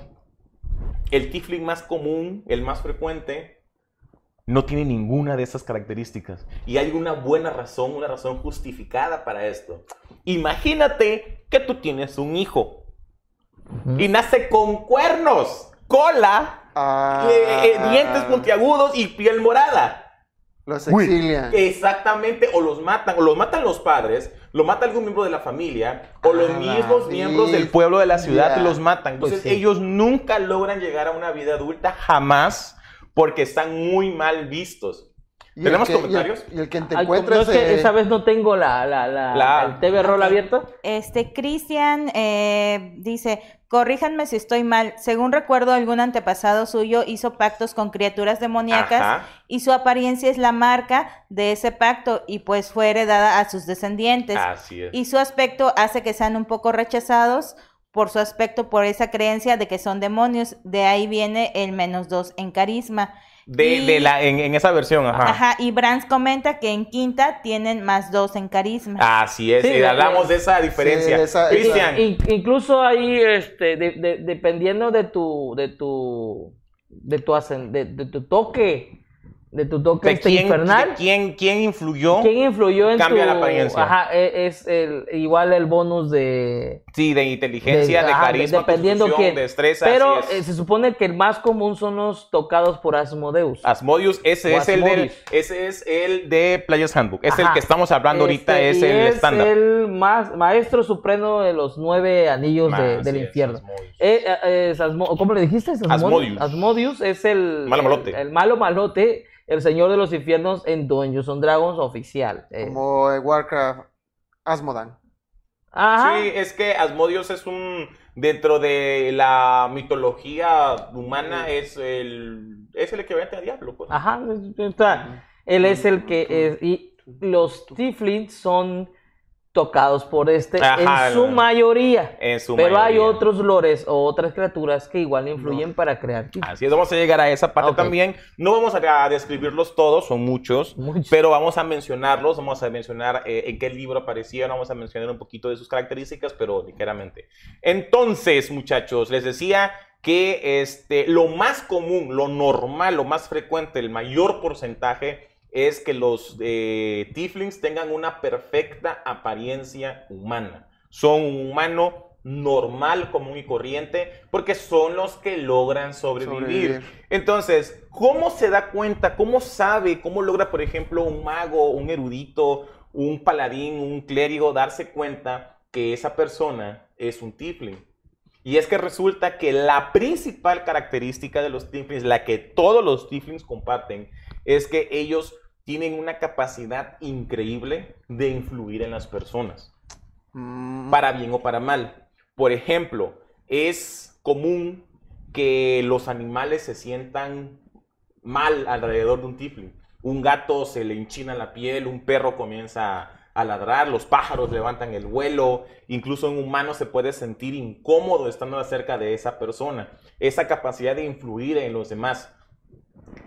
el tiefling más común, el más frecuente, no tiene ninguna de esas características. Y hay una buena razón, una razón justificada para esto. Imagínate que tú tienes un hijo y nace con cuernos, cola Ah. eh, eh, dientes puntiagudos y piel morada. Los Uy, exilian. Exactamente, o los matan, o los matan los padres, lo mata algún miembro de la familia, o los Ah, mismos miembros del pueblo de la ciudad los matan. Entonces Pues sí. ellos nunca logran llegar a una vida adulta, jamás, porque están muy mal vistos. El ¿Tenemos que- y el- comentarios? Y el, que te encuentres. no es que eh, esa vez no tengo la, la, la- La- el TV Roll abierto. Este, Cristian eh, dice, corríjanme si estoy mal. Según recuerdo, algún antepasado suyo hizo pactos con criaturas demoníacas Ajá. y su apariencia es la marca de ese pacto y pues fue heredada a sus descendientes. Así es. Y su aspecto hace que sean un poco rechazados por su aspecto, por esa creencia de que son demonios. De ahí viene el menos dos en carisma. De, y- de la, en, en esa versión, ajá. Ajá, y Brands comenta que en quinta tienen más dos en carisma. Así es, Sí, y de- hablamos de esa diferencia. de esa- Cristian, In- incluso ahí, este, de- de- dependiendo de tu, de tu, de tu, de, de tu toque, de tu toque ¿de este quién, infernal, de quién, quién influyó? ¿quién influyó en Cambia tu, la apariencia. Ajá, e- es el, igual el bonus de, Sí, de inteligencia, de, ajá, carisma, dependiendo quién. destreza. Pero eh, se supone que el más común son los tocados por Asmodeus. Asmodius, ese O es el del, Asmodeus. ese es el de Players Handbook. Es el Ajá. que estamos hablando ahorita, Este, es el es estándar. el más, maestro supremo de los nueve anillos de- del infierno. Asmodeus. Eh, eh, Asmo- ¿Cómo le dijiste? ¿Es Asmodius. Asmodius es el Malo malote. El, el malo malote, el señor de los infiernos en Dungeons and Dragons oficial. Eh, Como en Warcraft, Asmodan. Ajá. Sí, es que Asmodius es un dentro de la mitología humana es el es el equivalente a diablo, pues. Ajá. es- está- él es el que es y los Tiflins son tocados por este Ajá, en su mayoría. En su Pero hay otros lores o otras criaturas que igual influyen para crear. Así es, vamos a llegar a esa parte también. No vamos a, a describirlos todos, son muchos, Muchos. pero vamos a mencionarlos, vamos a mencionar eh, en qué libro aparecían, vamos a mencionar un poquito de sus características, pero ligeramente. Entonces, muchachos, les decía que este, lo más común, lo normal, lo más frecuente, el mayor porcentaje es que los eh, tieflings tengan una perfecta apariencia humana. Son un humano normal, común y corriente, porque son los que logran sobrevivir. Sobrevivir. Entonces, ¿cómo se da cuenta? ¿Cómo sabe? ¿Cómo logra, por ejemplo, un mago, un erudito, un paladín, un clérigo darse cuenta que esa persona es un tiefling? Y es que resulta que la principal característica de los tieflings, la que todos los tieflings comparten, es que ellos tienen una capacidad increíble de influir en las personas Mm, para bien o para mal. Por ejemplo, es común que los animales se sientan mal alrededor de un tifling. Un gato se le enchina la piel, un perro comienza a ladrar, los pájaros levantan el vuelo, incluso un humano se puede sentir incómodo estando cerca de esa persona. Esa capacidad de influir en los demás.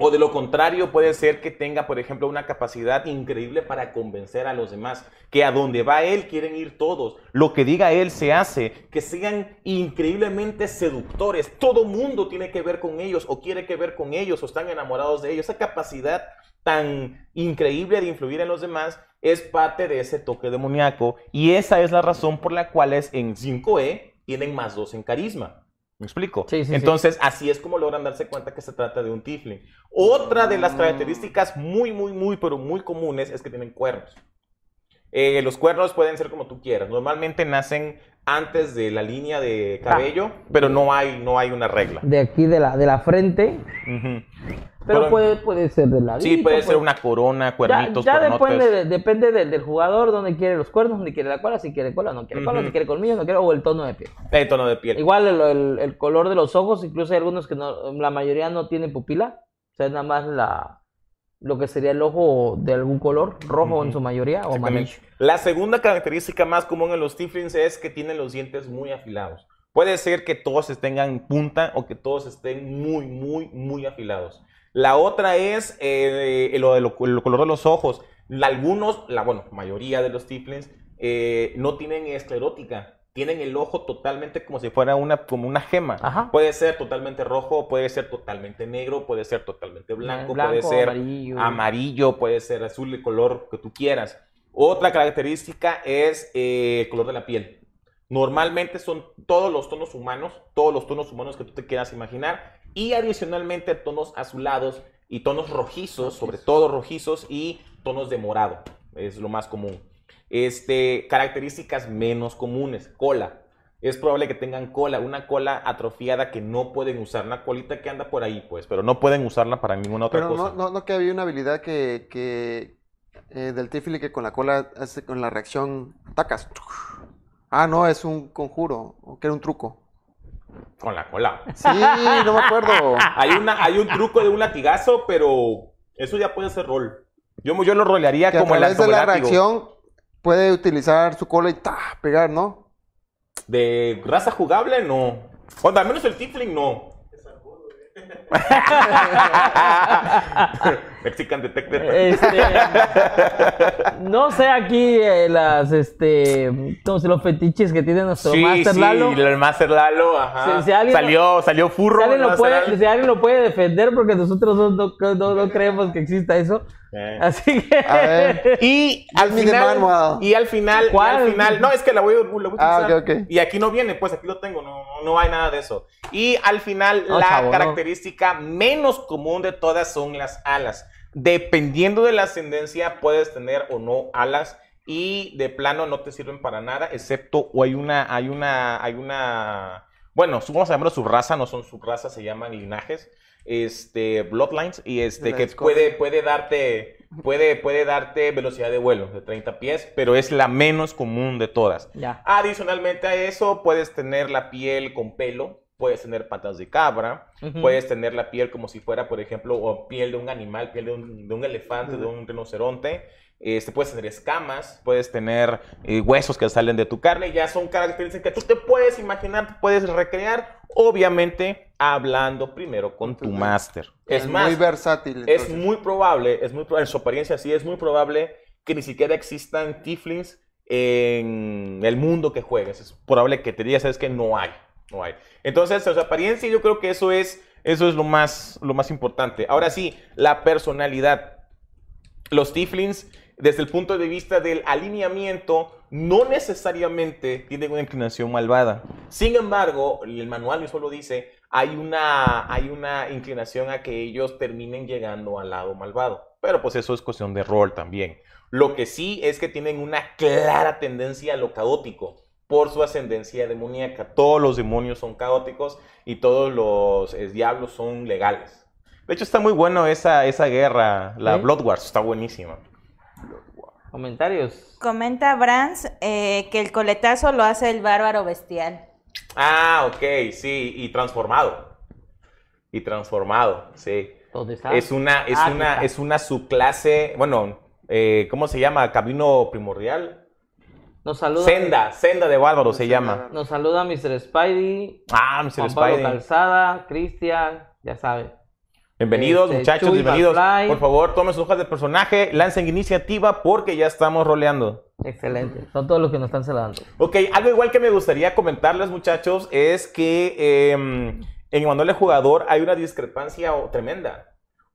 O de lo contrario, puede ser que tenga, por ejemplo, una capacidad increíble para convencer a los demás, que a donde va él quieren ir todos, lo que diga él se hace, que sean increíblemente seductores, todo mundo tiene que ver con ellos o quiere que ver con ellos o están enamorados de ellos. Esa capacidad tan increíble de influir en los demás es parte de ese toque demoníaco y esa es la razón por la cual es en 5E tienen más dos en carisma. ¿Me explico? Sí, sí, sí. Entonces, así es como logran darse cuenta que se trata de un tiefling. Otra de las características muy, muy, muy, pero muy comunes es que tienen cuernos. Eh, los cuernos pueden ser como tú quieras. Normalmente nacen antes de la línea de cabello, pero no hay, no hay una regla. De aquí de la, de la frente, Ujú. Pero Pero- puede, puede ser de la Sí, puede ser una corona, cuernitos, Ya, ya depende, de- depende del, del jugador, donde quiere los cuernos, donde quiere la cola, si quiere cola, no quiere cola, si quiere colmillos, no quiere, o el tono de piel. El tono de piel. Igual el, el- el color de los ojos, incluso hay algunos que no, la mayoría no tienen pupila, o sea, es nada más la, lo que sería el ojo de algún color, rojo en Ujú. su mayoría, o amarillo. La segunda característica más común en los tieflings es que tienen los dientes muy afilados. Puede ser que todos tengan punta o que todos estén muy, muy, muy afilados. La otra es eh, lo del el color de los ojos. La- Algunos, la bueno, mayoría de los tieflings eh, no tienen esclerótica. Tienen el ojo totalmente como si fuera una, como una gema. Ajá. Puede ser totalmente rojo, puede ser totalmente negro, puede ser totalmente blanco, puede ser amarillo. amarillo, puede ser azul, el color que tú quieras. Otra característica es eh, el color de la piel. Normalmente son todos los tonos humanos, todos los tonos humanos que tú te quieras imaginar, y adicionalmente tonos azulados y tonos rojizos, sobre todo rojizos y tonos de morado, es lo más común. Este, características menos comunes, cola. Es probable que tengan cola, una cola atrofiada que no pueden usar, una colita que anda por ahí, pues, pero no pueden usarla para ninguna otra Pero cosa. no, no, no que había una habilidad que, que eh, del Tifli que con la cola hace con la reacción atacas. Ah, no, es un conjuro, o que era un truco. Con la cola. Sí, no me acuerdo. Hay, una, hay un truco de un latigazo, pero eso ya puede ser rol. Yo, yo lo rolearía Que a como el, través de como la reacción puede utilizar su cola y ¡ta! pegar, ¿no? De raza jugable, no. O al menos el Tifling, no. Mexican Detective. Este, no sé aquí eh, las, este, como si los fetiches que tiene nuestro Sí, Master sí, Lalo. el Master Lalo, ajá. Si- si alguien- salió, salió furro. Si alguien, lo puede, Lalo. si alguien lo puede defender, porque nosotros no, no- no- no creemos que exista eso. Eh. Así que. A ver. Y al final, y al final, al final, no, es que la voy, a- la voy a Ah, utilizar. Y aquí no viene, pues aquí lo tengo, no, no hay nada de eso. Y al final, No, la chavo, no. característica menos común de todas son las alas. Dependiendo de la ascendencia, puedes tener o no alas. Y de plano no te sirven para nada, excepto o hay una, hay una, hay una, bueno, su- vamos a llamarlo subraza, no son subrazas, se llaman linajes, este, bloodlines, y este, La que puede, puede darte, puede, puede darte velocidad de vuelo de 30 pies, pero es la menos común de todas. Ya. Adicionalmente a eso, puedes tener la piel con pelo, puedes tener patas de cabra, puedes tener la piel como si fuera, por ejemplo, o piel de un animal, piel de un, de un elefante, de un rinoceronte. Este, puedes tener escamas, puedes tener eh, huesos que salen de tu carne, ya son características que tú te puedes imaginar, puedes recrear, obviamente hablando primero con tu máster. Es muy más, versátil. es muy probable, es muy probable, en su apariencia sí es muy probable que ni siquiera existan tieflings en el mundo que juegues. Es probable que te digas, es que no hay, Entonces, en su apariencia yo creo que eso es, eso es lo más, lo más importante. Ahora sí, la personalidad. Los tieflings, desde el punto de vista del alineamiento, no necesariamente tienen una inclinación malvada. Sin embargo, el manual mismo lo dice, hay una, hay una inclinación a que ellos terminen llegando al lado malvado. Pero pues eso es cuestión de rol también. Lo que sí es que tienen una clara tendencia a lo caótico por su ascendencia demoníaca. Todos los demonios son caóticos y todos los eh, diablos son legales. De hecho, está muy bueno esa, esa guerra, la ¿Sí? Blood Wars, está buenísima. Comentarios. Comenta Brands eh, que el coletazo lo hace el bárbaro bestial. Ah, ok, sí, y transformado. Y transformado, sí. ¿Dónde está? Es una, es Ah, una, está. es una subclase, bueno, eh, ¿cómo se llama? Camino primordial. Nos saluda. Senda, senda de bárbaro se llama. Nos saluda Mr. Spidey. Ah, Mr. Juan Pablo Spidey. Calzada, Cristian, ya saben. Bienvenidos, Este, muchachos, Chuy bienvenidos. McFly. Por favor, tomen sus hojas de personaje, lancen iniciativa porque ya estamos roleando. Excelente. Son todos los que nos están saludando. Ok, algo igual que me gustaría comentarles, muchachos, es que eh, en el manual de jugador hay una discrepancia tremenda.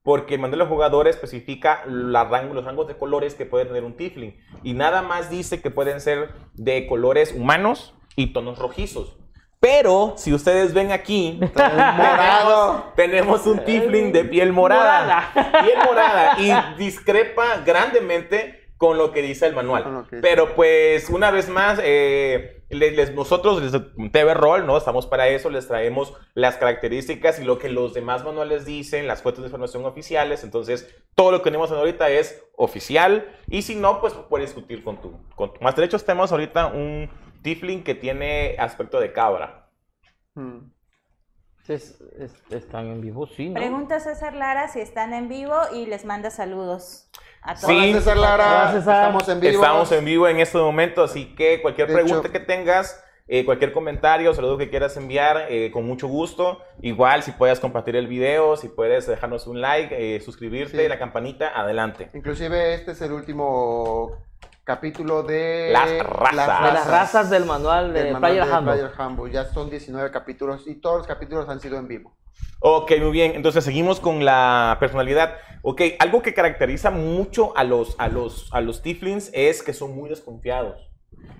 Porque el manual de jugador especifica la rang- los rangos de colores que puede tener un Tifling. Y nada más dice que pueden ser de colores humanos y tonos rojizos. Pero, si ustedes ven aquí, morado. tenemos un Tifling de piel morada. Piel morada. Y discrepa grandemente con lo que dice el manual. Dice. Pero pues, una vez más, eh, les, les- nosotros, les TV Roll, ¿no? Estamos para eso, les traemos las características y lo que los demás manuales dicen, las fuentes de información oficiales. Entonces, todo lo que tenemos ahorita es oficial. Y si no, pues puedes discutir con tu, con tu más derechos. Tenemos ahorita un Tifling que tiene aspecto de cabra. Mm. Es- es- están en vivo, sí, ¿no? Pregunta César Lara si están en vivo y les manda saludos a todos. Sí. Hola, César Lara. Hola, César. Estamos en vivo. Estamos en vivo en este momento, así que cualquier De pregunta hecho- que tengas, eh, cualquier comentario, saludo que quieras enviar, eh, con mucho gusto. Igual, si puedes compartir el video, si puedes dejarnos un like, eh, suscribirte, Sí. la campanita, adelante. Inclusive este es el último capítulo de Las razas. De las razas del manual de del manual Player de Handbook. Player Handbook. Ya son 19 capítulos y todos los capítulos han sido en vivo. Ok, muy bien. Entonces seguimos con la personalidad. Ok, algo que caracteriza mucho a los, a los, a los Tiflins es que son muy desconfiados.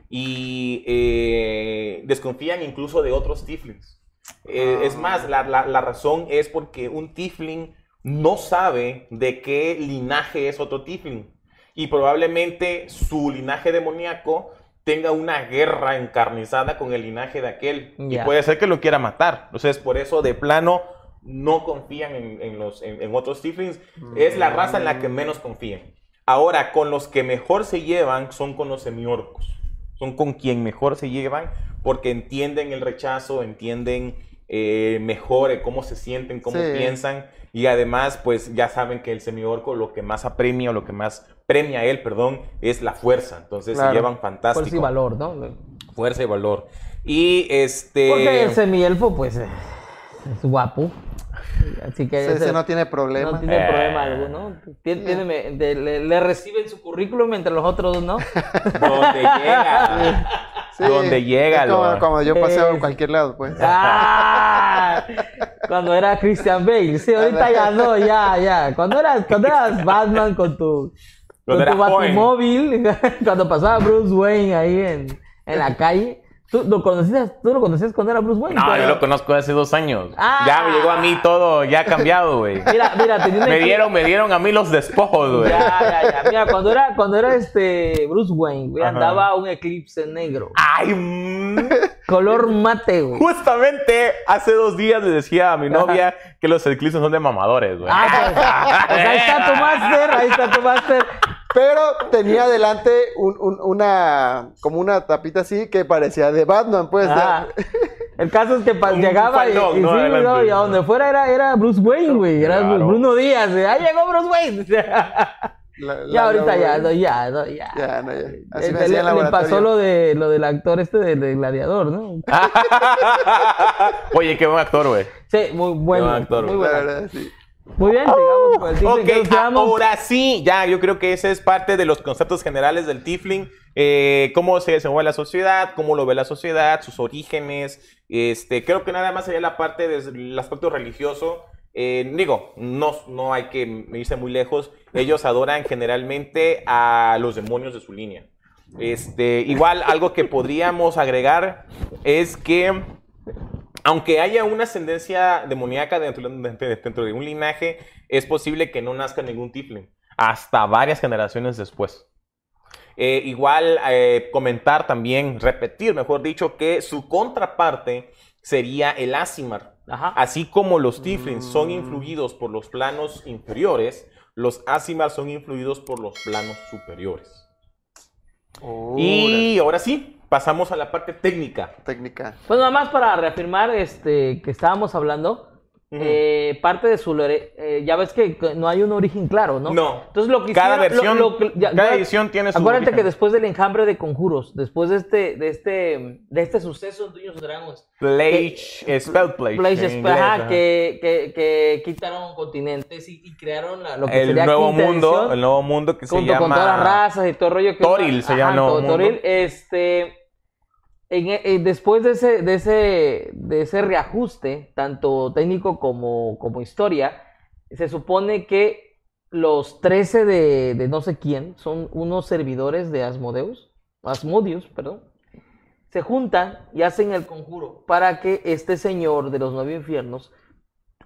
Y eh, desconfían incluso de otros Tiflins. Eh, Ah. Es más, la, la- la razón es porque un Tiflin no sabe de qué linaje es otro Tiflin. Y probablemente su linaje demoníaco tenga una guerra encarnizada con el linaje de aquel. Y puede ser que lo quiera matar. Entonces, por eso, de plano, no confían en, en los, en, en otros Tiflins. Es la raza en la que menos confían. Ahora, con los que mejor se llevan son con los semiorcos. Son con quien mejor se llevan porque entienden el rechazo, entienden eh, mejor eh, cómo se sienten, cómo Sí. piensan. Y además, pues ya saben que el semiorco lo que más apremia, o lo que más premia a él, perdón, es la fuerza. Entonces Claro. se llevan fantástico. Fuerza y valor, ¿no? Fuerza y valor. Y este. Porque el semielfo, pues, eh, es guapo. Así que Ese ese- no tiene problema. no tiene Eh. problema alguno. Tiene, tiene- me- de- le, le reciben su currículum mientras los otros no. Donde llega. Sí, donde llega, es como cuando yo paseo en cualquier lado, pues. ¡Ah! Cuando era Christian Bale. Sí, ahorita ya no, ya, ya. Cuando eras, cuando eras Batman con tu, Cuando con tu. Batimóvil, cuando pasaba Bruce Wayne ahí en, en la calle. ¿Tú lo, conocías, ¿Tú lo conocías cuando era Bruce Wayne? No, Pero- yo lo conozco hace dos años. Ah. Ya me llegó a mí todo, ya ha cambiado, güey. Mira, mira, una Me dieron, me dieron a mí los despojos, güey. Ya, ya, ya. Mira, cuando era, cuando era este Bruce Wayne, güey, Ajá. andaba un eclipse negro. Ay, mm. Color mate, güey. Justamente hace dos días le decía a mi novia que los eclipses son de mamadores, güey. Ah, pues, pues ahí está tu máster, ahí está tu máster. Pero tenía adelante un- un- una, como una tapita así que parecía de Batman, pues. Ah, el caso es que Un llegaba y, faldón, y ¿no? sí, Adelante. no, y a donde fuera era, era Bruce Wayne, güey. Era Claro. Bruno Díaz. Ahí llegó Bruce Wayne. La- la- ya ahorita la- ya, no, ya, no, ya. Ya, no, ya. Así Eh, me le, pasó lo de lo del actor este de, de Gladiador, ¿no? Oye, qué buen actor, güey. Sí, muy bueno. buen actor, muy bueno. sí. Muy bien, sigamos con el Tiflin. Ok, ahora sí, ya, yo creo que ese es parte de los conceptos generales del Tifling. eh, cómo se desenvuelve la sociedad, cómo lo ve la sociedad, sus orígenes. Este, creo que nada más sería la parte del aspecto religioso. Eh, digo, no, no hay que irse muy lejos. Ellos adoran generalmente a los demonios de su línea. Este, igual, algo que podríamos agregar es que aunque haya una ascendencia demoníaca dentro, de un linaje, es posible que no nazca ningún tifling hasta varias generaciones después. Eh, igual eh, comentar también, repetir, mejor dicho, que su contraparte sería el Asimar. Ajá. Así como los Tiflins son influidos por los planos inferiores, los Asimar son influidos por los planos superiores. Y ahora sí, pasamos a la parte técnica. Técnica. Pues nada más para reafirmar este que estábamos hablando, Ujú. eh, parte de su lore- eh, ya ves que no hay un origen claro, ¿no? No. Entonces lo que Cada hicieron- versión, lo- lo ya- cada acuérdate- edición tiene su Acuérdate origen. que después del enjambre de conjuros, después de este de este de este suceso en Dungeons Dragons, Plage, eh, Spell Plage. Places, en inglés, ajá, ajá. que, que, que quitaron continentes y, y crearon la- lo que el sería nuevo mundo, edición, el nuevo mundo que se junto llama con todas las razas y todo el rollo que Toril se llama nuevo mundo. Toril, este en- eh, después de ese, de ese de ese reajuste tanto técnico como, como historia se supone que los 13 de, de no sé quién son unos servidores de Asmodeus Asmodius perdón se juntan y hacen el conjuro para que este señor de los nueve infiernos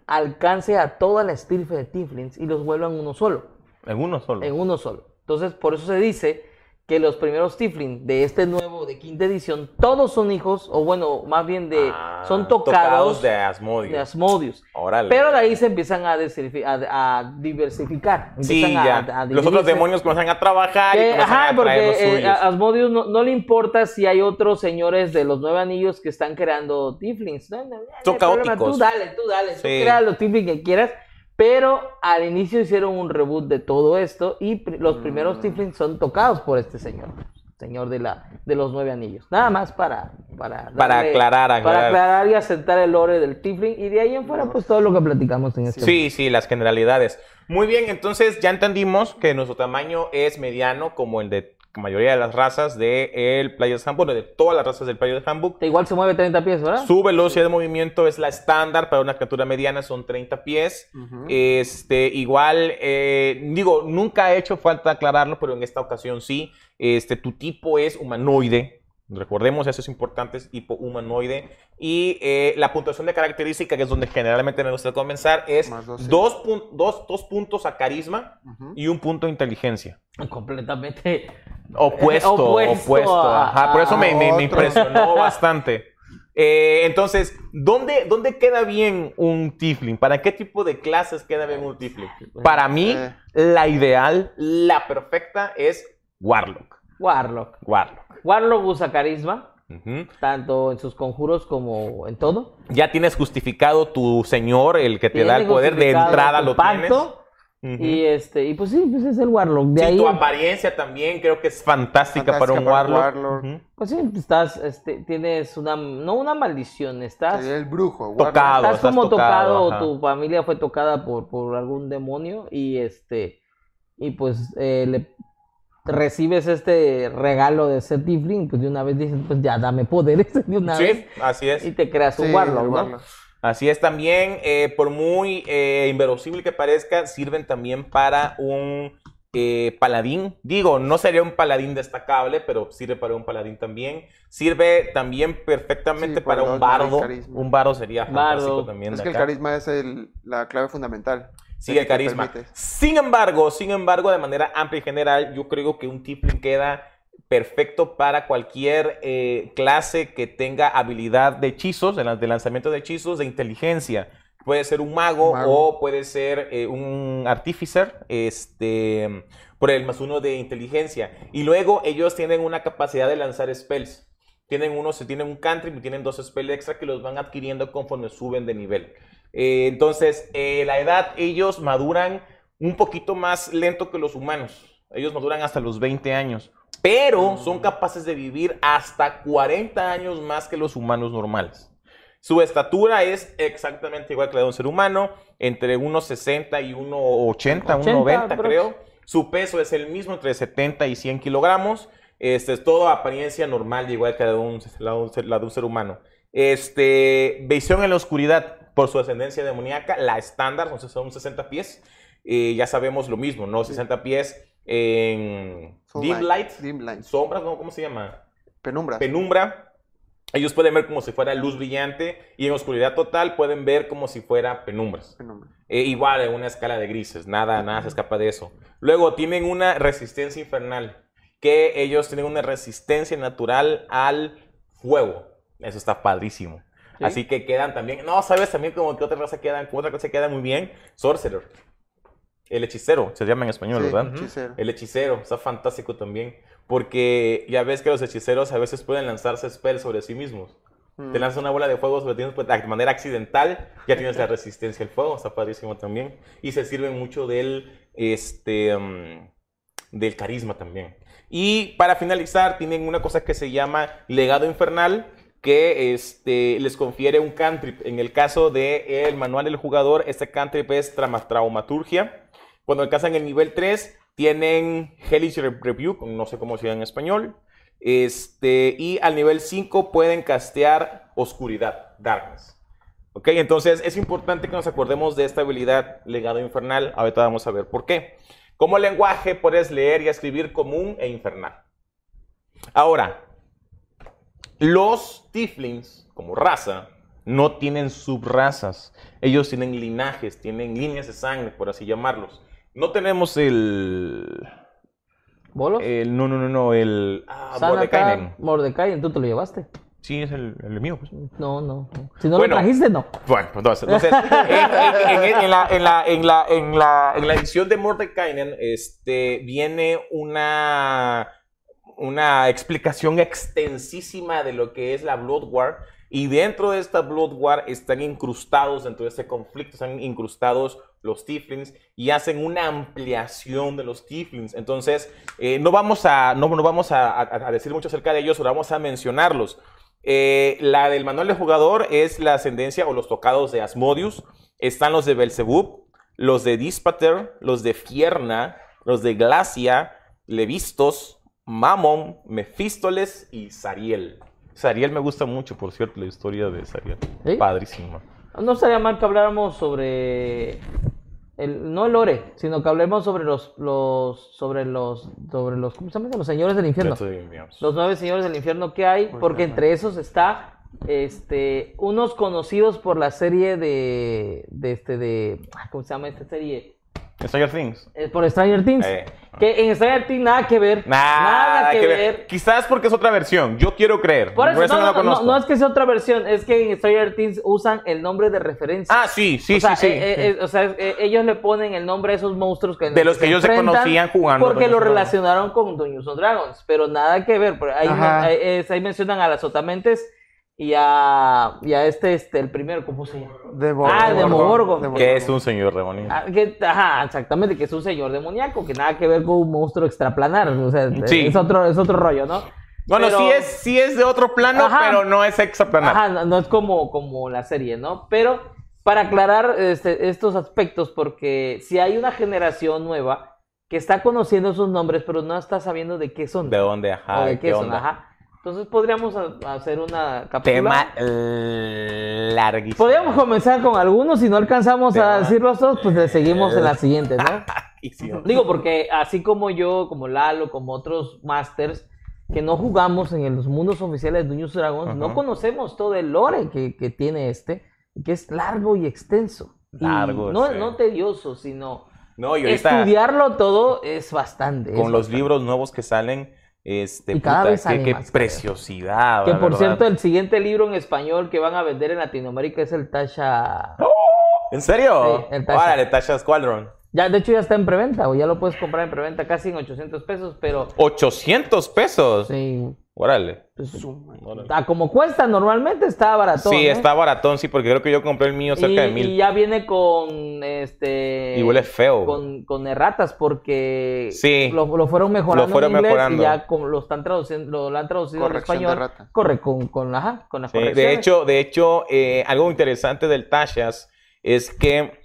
alcance a toda la estirpe de Tiflins y los vuelvan uno solo En uno solo. en uno solo. Entonces, por eso se dice que los primeros Tiflin de este nuevo, de quinta edición, todos son hijos, o bueno, más bien de, Ah, son tocados, de de, Asmodio. Asmodius. Órale. Pero de ahí se empiezan a, a- a diversificar. Sí, empiezan a- ya. a Los otros demonios comienzan a trabajar y comienzan ajá, a traer los porque eh, suyos. a Asmodeus no, no le importa si hay otros señores de los nueve anillos que están creando Tiflins. No, no, Son caóticos. Tú dale, tú dale, tú Sí. crea los Tiflins que quieras. Pero al inicio hicieron un reboot de todo esto y pr- los Mm. primeros Tiflins son tocados por este señor. Señor de, la, de los nueve anillos. Nada más para... Para, Para aclarar, Para aclarar. y asentar el lore del Tiflin. Y de ahí en fuera, pues todo lo que platicamos en este Sí, sí, las generalidades. Muy bien, entonces ya entendimos que nuestro tamaño es mediano como el de mayoría de las razas del Players Handbook, bueno, de todas las razas del Players Handbook. Igual se mueve 30 pies, ¿verdad? Su velocidad de movimiento es la estándar para una criatura mediana, son 30 pies. Este, igual, eh, digo, nunca ha hecho falta aclararlo, pero en esta ocasión sí. Este, tu tipo es humanoide. Recordemos, eso es importante, es hipohumanoide. Y eh, la puntuación de característica, que es donde generalmente me gusta comenzar, es dos, pun- dos- dos puntos a carisma y un punto a inteligencia. Completamente. Opuesto, Opuesto Ajá, por eso me, me- me otro. impresionó bastante. Eh, entonces, ¿dónde, ¿dónde queda bien un Tifling? ¿Para qué tipo de clases queda bien un Tifling? Para mí, Eh. la ideal, la perfecta es Warlock. Warlock. Warlock. Warlock usa carisma, tanto en sus conjuros como en todo. Ya tienes justificado tu señor, el que te da el poder de entrada, lo pacto, tienes. Ujú. Y este, y pues sí, pues es el Warlock. De Sí, ahí, tu apariencia también creo que es fantástica, para un Fantástica para un Warlock. Warlock. Ujú. pues sí, estás, este, tienes una, no una maldición, estás, el brujo. Tocado. estás estás como tocado, tocado, tu familia fue tocada por, por algún demonio y este, y pues eh, le recibes este regalo de ser Tifling, pues de una vez dices, pues ya dame poderes de una Sí, vez así es. y te creas un Sí, Warlock, ¿no? Warlock. Así es también, eh, por muy eh, inverosímil que parezca, sirven también para un eh, paladín. Digo, no sería un paladín destacable, pero sirve para un paladín también. Sirve también perfectamente Sí, para un bardo. Un bardo sería fantástico Bardo. también. Es que el carisma es el- la clave fundamental. Sí, el carisma. Sin embargo, sin embargo, de manera amplia y general, yo creo que un Tifling queda perfecto para cualquier eh, clase que tenga habilidad de hechizos, de, lan- de lanzamiento de hechizos, de inteligencia. Puede ser un mago, Mago. o puede ser eh, un artificer, este, por el más uno de inteligencia. Y luego ellos tienen una capacidad de lanzar spells. Tienen uno, se tienen un cantrip y tienen dos spells extra que los van adquiriendo conforme suben de nivel. Eh, entonces, la edad, ellos maduran un poquito más lento que los humanos. Ellos maduran hasta los 20 años. Pero son capaces de vivir hasta 40 años más que los humanos normales. Su estatura es exactamente igual que la de un ser humano, entre 1,60 y 1,80, 80, 1,90 aprox. creo. Su peso es el mismo, entre 70 y 100 kilogramos. Este es todo apariencia normal, igual que la de un, la de un ser- la de un ser humano. Este, visión en la oscuridad por su ascendencia demoníaca, la estándar, son 60 pies. Eh, ya sabemos lo mismo, ¿no? 60 pies en Son dim light, Dim light. sombras, ¿no? ¿cómo se llama? Penumbras. penumbra, ellos pueden ver como si fuera luz brillante y en oscuridad total pueden ver como si fuera penumbras. Penumbra. Eh, igual en una escala de grises, nada, nada se escapa de eso. Luego tienen una resistencia infernal, que ellos tienen una resistencia natural al fuego. Eso está padrísimo. Sí. Así que quedan también, no, sabes también como que otra raza quedan, otra cosa queda muy bien, Sorcerer. El hechicero, se llama en español, Sí, ¿verdad? hechicero. El hechicero, está fantástico también. Porque ya ves que los hechiceros a veces pueden lanzarse spells sobre sí mismos. Mm. Te lanzas una bola de fuego sobre ti pues, de manera accidental, ya tienes la resistencia al fuego, está padrísimo también. Y se sirve mucho del, este, mm, del carisma también. Y para finalizar, tienen una cosa que se llama legado infernal, que este, les confiere un cantrip. En el caso del manual del jugador, este cantrip es traumaturgia. Cuando alcanzan el nivel 3, tienen Hellish Re- Rebuke, no sé cómo se llama en español. Este, y al nivel 5 pueden castear oscuridad, darkness. Ok, entonces es importante que nos acordemos de esta habilidad legado infernal. Ahorita vamos a ver por qué. Como lenguaje puedes leer y escribir común e infernal. Ahora, los Tiflins, como raza, no tienen subrazas. Ellos tienen linajes, tienen líneas de sangre, por así llamarlos. No tenemos el. ¿Bolos? el no, no, no, no, el. Ah, Mordekainen. Mordecai, tú te lo llevaste. Sí, es el, el mío, pues. No, no. Si no Bueno. lo trajiste, no. Bueno, pues entonces, entonces en, en- en la, en, la, en, la, en, la, en la edición de Mordekainen este, viene una, una explicación extensísima de lo que es la Blood War. Y dentro de esta Blood War están incrustados, dentro de este conflicto, están incrustados los Tiflins y hacen una ampliación de los Tiflins. Entonces, eh, no vamos, a, no, no vamos a, a- a decir mucho acerca de ellos, solo vamos a mencionarlos. Eh, la del manual de jugador es la ascendencia o los tocados de Asmodius. Están los de Belzebub, los de Dispater, los de Fierna, los de Glacia, Levistos, Mamon, Mefístoles y Sariel. Sariel me gusta mucho, por cierto, la historia de Sariel. ¿Sí? Padrísima. No estaría mal que habláramos sobre el, no el lore, sino que hablemos sobre los, los, sobre los, sobre los, ¿cómo se llaman? Los señores del infierno. Los nueve señores del infierno que hay, porque entre esos está, este, unos conocidos por la serie de, de este, de, ¿cómo se llama esta serie? Stranger Things. Eh, por Stranger Things. Eh. Que en Stranger Things nada que ver. Nada, que, ver. Quizás porque es otra versión. Yo quiero creer. Por eso, Por eso no, no, la no, no, no es que sea otra versión, es que en Stranger Things usan el nombre de referencia. Ah, sí, sí, o sea, sí, sí. eh, eh, o sea, ellos le ponen el nombre a esos monstruos que De los que ellos se conocían jugando Porque lo relacionaron con Dungeons and Dragons, pero nada que ver. Ahí, ahí mencionan a las Otamentes y a, y a este, este, el primero, ¿cómo se llama? Demogorgon. Ah, Demogorgon. Demogorgon. que es un señor demonio. Ah, que- ajá, exactamente, que es un señor demoníaco, que nada que ver con un monstruo extraplanar. O sea, Sí. es, otro, es otro rollo, ¿no? Bueno, Pero- sí es, sí es de otro plano, Ajá. pero no es extraplanar. Ajá, no, no es como, como la serie, ¿no? Pero para aclarar este, estos aspectos, porque si hay una generación nueva que está conociendo sus nombres, pero no está sabiendo de qué son. ¿De dónde? Ajá. o de ¿de qué, qué son, onda? ajá. Entonces podríamos a- hacer una cápsula. Tema larguísimo. Podríamos comenzar con algunos, si no alcanzamos a Tema- decirlos todos, pues le seguimos en la siguiente, ¿no? Larguísimo. Digo, porque así como yo, como Lalo, como otros masters que no jugamos en los mundos oficiales de Dungeons Dragons, no Ajá. conocemos todo el lore que, que tiene este, que es largo y extenso. Y Largo, no, sí. no tedioso, sino No, y ahorita estudiarlo todo es bastante. con es los bastante. libros nuevos que salen, este, Y cada puta, vez qué, salen qué más, preciosidad. Que por verdad. cierto, el siguiente libro en español que van a vender en Latinoamérica es el Tasha. ¿En serio? Sí, el Tasha. Órale, Tasha Squadron. Ya, de hecho, ya está en preventa, o ya lo puedes comprar en preventa casi en 800 pesos, pero 800 pesos. sí, Órale. pues, Suma. Órale. a como cuesta normalmente está barato. Sí, está baratón, sí, porque creo que yo compré el mío cerca y, de y mil. ya viene con este Y huele feo. con, con erratas porque Sí. lo, lo fueron mejorando Lo fueron en inglés mejorando. y ya como lo están traduciendo lo, lo han traducido de español rata. corre con con ajá, con las Sí, correcciones de hecho, de hecho eh, algo interesante del Tashas es que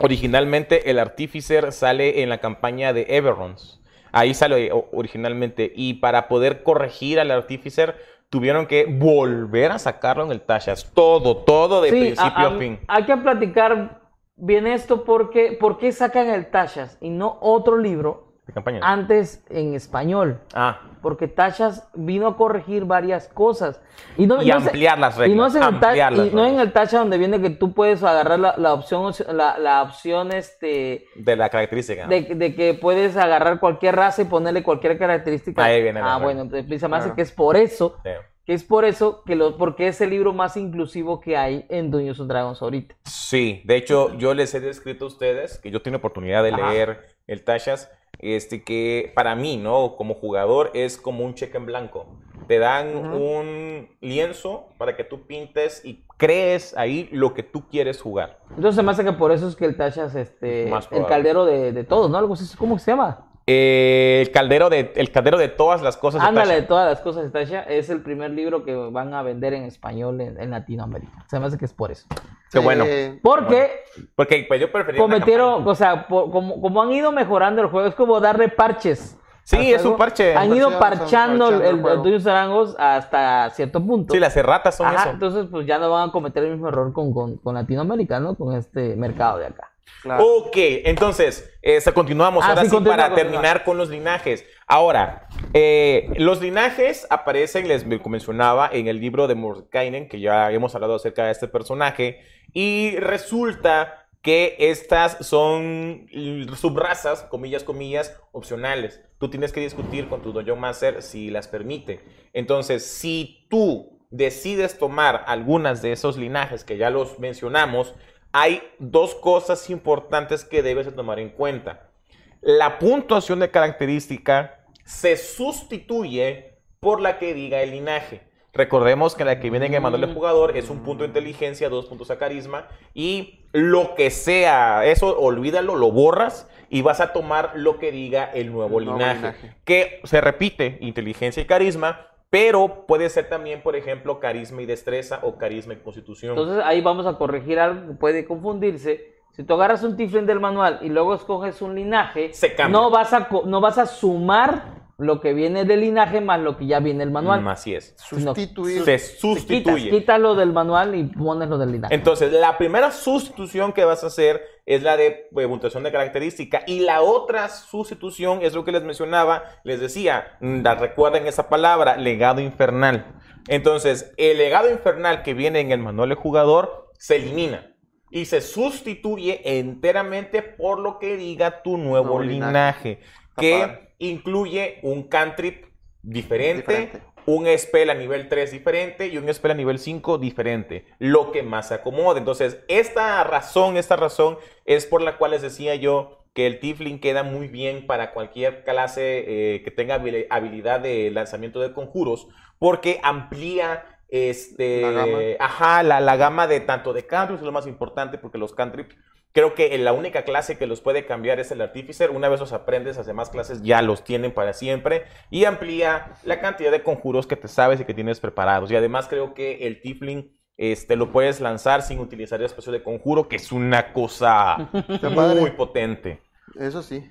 originalmente el Artificer sale en la campaña de Everons. Ahí sale o- originalmente. Y para poder corregir al Artificer, tuvieron que volver a sacarlo en el Tashas. Todo, todo de Sí, principio a- fin. hay que platicar bien esto porque ¿por qué sacan el Tashas y no otro libro De campaña. antes en español? Ah, Porque Tashas vino a corregir varias cosas. Y, no, y no es- ampliar las reglas. Y no es en el, ta- y no en el Tasha donde viene que tú puedes agarrar la, la opción, la, la opción este, de la característica. de, de que puedes agarrar cualquier raza y ponerle cualquier característica. Ahí viene la Ah, regla. bueno, pues, se me hace que es por eso, Sí. que es por eso que lo, porque es el libro más inclusivo que hay en Dungeons and Dragons ahorita. Sí, de hecho, yo les he descrito a ustedes que yo tengo oportunidad de Ajá. leer el Tashas, este que para mí, ¿no? Como jugador es como un cheque en blanco. Te dan un lienzo para que tú pintes y crees ahí lo que tú quieres jugar. Entonces se me hace que por eso es que el Tashas, este, el caldero de, de todos, ¿no? Algo así, ¿cómo se llama? Eh, el caldero de el caldero de todas las cosas. Ándale, de todas las cosas Tasha, es el primer libro que van a vender en español en, en Latinoamérica. Se me hace que es por eso. Qué bueno. Porque Porque pues yo cometieron, o sea, por- como, como han ido mejorando el juego, es como darle parches. Sí, es un parche. Han ido Parcheando, parchando el, el el, hasta cierto punto. Sí, las erratas son Ajá, eso. entonces pues ya no van a cometer el mismo error con, con, con Latinoamérica, ¿no? Con este mercado de acá. Claro. Ok, entonces, este, continuamos Ah, ahora sí, sí, continúa, para continúa. terminar con los linajes. Ahora, eh, los linajes aparecen, les mencionaba, en el libro de Morkainen, que ya hemos hablado acerca de este personaje, y resulta que estas son l- subrazas, comillas, comillas, opcionales. Tú tienes que discutir con tu Dungeon Master si las permite. Entonces, si tú decides tomar algunas de esos linajes que ya los mencionamos, hay dos cosas importantes que debes de tomar en cuenta. La puntuación de característica se sustituye por la que diga el linaje. Recordemos que la que viene en el manual de jugador es un punto de inteligencia, dos puntos a carisma y lo que sea, eso olvídalo, lo borras y vas a tomar lo que diga el nuevo El nuevo linaje, linaje. que se repite, inteligencia y carisma, pero puede ser también, por ejemplo, carisma y destreza o carisma y constitución. Entonces ahí vamos a corregir algo que puede confundirse. Si tú agarras un tiflin del manual y luego escoges un linaje, Se no vas a no vas a sumar lo que viene del linaje más lo que ya viene el manual. Mm, así es. Sustituir. Se sustituye. quitas lo del manual y pones lo del linaje. Entonces, la primera sustitución que vas a hacer es la de eh, mutación de característica y la otra sustitución es lo que les mencionaba, les decía, mm, la- recuerden esa palabra, legado infernal. Entonces, el legado infernal que viene en el manual de jugador se elimina y se sustituye enteramente por lo que diga tu nuevo, Nuevo linaje. Que incluye un cantrip diferente, Diferente. un spell a nivel 3 diferente y un spell a nivel 5 diferente, lo que más se acomode. Entonces, esta razón, esta razón es por la cual les decía yo que el Tiflin queda muy bien para cualquier clase eh, que tenga habil- habilidad de lanzamiento de conjuros, porque amplía este, La gama. ajá, la, la gama de tanto de cantrips, es lo más importante, porque los cantrips Creo que la única clase que los puede cambiar es el Artificer. Una vez los aprendes, las demás clases ya los tienen para siempre. Y amplía la cantidad de conjuros que te sabes y que tienes preparados. Y además creo que el Tifling este, lo puedes lanzar sin utilizar el espacio de conjuro, que es una cosa muy potente. Eso sí.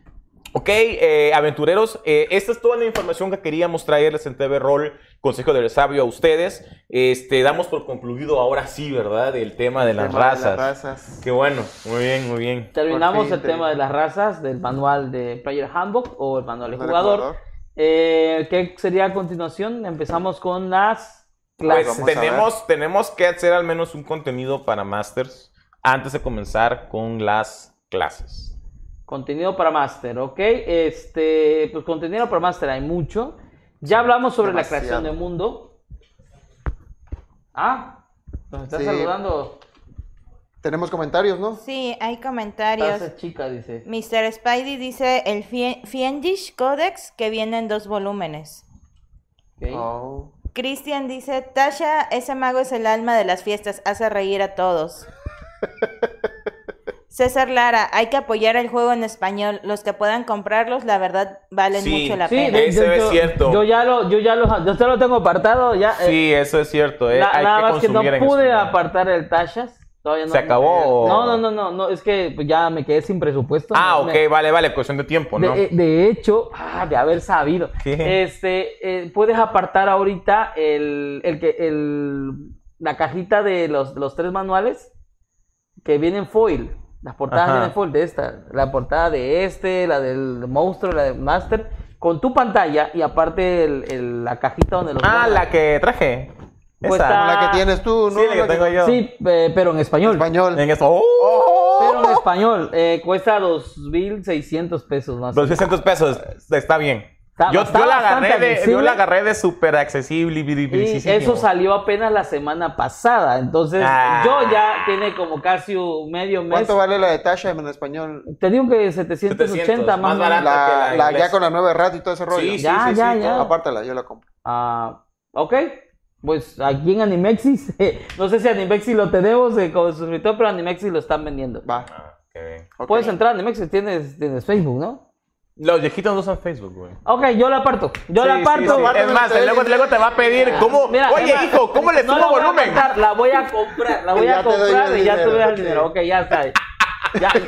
Ok, eh, aventureros, eh, esta es toda la información que queríamos traerles en TV Roll, Consejo del Sabio a ustedes. Este, damos por concluido ahora sí, ¿verdad? El tema de las Tema de razas. razas. Qué bueno, muy bien, muy bien. Terminamos el tema te- de las razas del manual de Player Handbook o el manual de Del jugador. Eh, ¿Qué sería a continuación? Empezamos con las clases. Pues a tenemos, tenemos que hacer al menos un contenido para Masters antes de comenzar con las clases. Contenido para Master, ¿ok? Este, pues contenido para Master hay mucho. Ya hablamos sobre la creación de mundo. Ah, nos está Sí. saludando. Tenemos comentarios, ¿no? Sí, hay comentarios. Taza chica, dice. Mr. Spidey dice el Fie- Fiendish Codex que viene en dos volúmenes. Ok. Oh. Christian dice, Tasha, ese mago es el alma de las fiestas, hace reír a todos. César Lara, hay que apoyar el juego en español. Los que puedan comprarlos, la verdad, valen Sí, mucho la Sí, pena. de- Eso yo, es cierto. Yo ya lo, yo ya lo, yo lo tengo apartado. Ya, eh, Sí, eso es cierto. eh, hay nada que más que no pude español. apartar el Tashas. Todavía no. ¿Se acabó No, no, no, no, no, es que pues, ya me quedé sin presupuesto. Ah, ok, vale, vale, cuestión de tiempo, ¿no? De, eh, de hecho, ah, de haber sabido, ¿Qué? este, eh, puedes apartar ahorita el, el que, el, la cajita de los, los tres manuales que vienen foil. Las portadas Ajá. vienen foil de esta, la portada de este, la del monstruo, la del master, con tu pantalla y aparte el, el- la cajita donde los ah, guardas. la que traje. Cuesta- Esa. La que tienes tú, ¿no? Sí, la que tengo yo. Sí, eh, pero en español. Español. En eso. ¡Oh! Pero en español. eh, cuesta 2.600 pesos más. 200 pesos, está bien. Está- yo, está yo la agarré de, yo la agarré de súper accesible y, Y eso salió apenas la semana pasada. Entonces, Ah. yo ya tiene como casi un medio mes. ¿Cuánto vale la de Tasha en español? Te digo que 780 700, más, barata. que La, ya con la nueva rat y todo ese rollo. Sí, sí, Ya, sí, ya, sí, ya. Apártala, yo la compro. Ah, ok. Pues aquí en Animexis, no sé si Animexis lo tenemos eh, como suscriptor, pero Animexis lo están vendiendo. Va. Ah, qué bien. Puedes entrar a Animexis, tienes, tienes Facebook, ¿no? Los viejitos no usan Facebook, güey. Ok, yo la aparto. Yo Sí, la sí, aparto. sí. Es más, luego, te va a pedir, ¿cómo? Mira, Oye, hijo, ¿cómo le no subo la voy a volumen? la voy a comprar, la voy Ya a te doy comprar el y ya tú dinero, veas el dinero. Ok, ya está. Ya.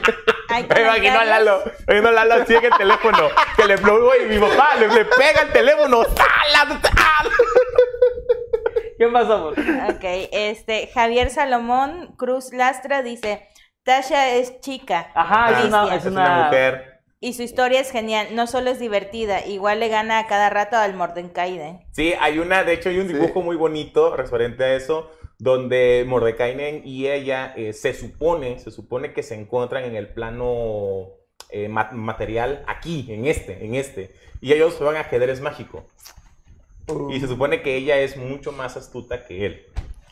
Me imagino a Lalo, me imagino a Lalo así en el teléfono, que le y mi papá le, le pega el teléfono. ¡Sala! ¡Sala! ¿Qué pasó, amor? Ok, este, Javier Salomón Cruz Lastra dice, Tasha es chica. Ajá, es una, es una mujer. Y su historia es genial, no solo es divertida, igual le gana a cada rato al Mordenkainen. Sí, hay una, de hecho hay un Sí. dibujo muy bonito referente a eso, donde Mordekainen y ella eh, se supone, se supone que se encuentran en el plano eh, ma- material aquí, en este, en este. Y ellos juegan ajedrez mágico. Y se supone que ella es mucho más astuta que él.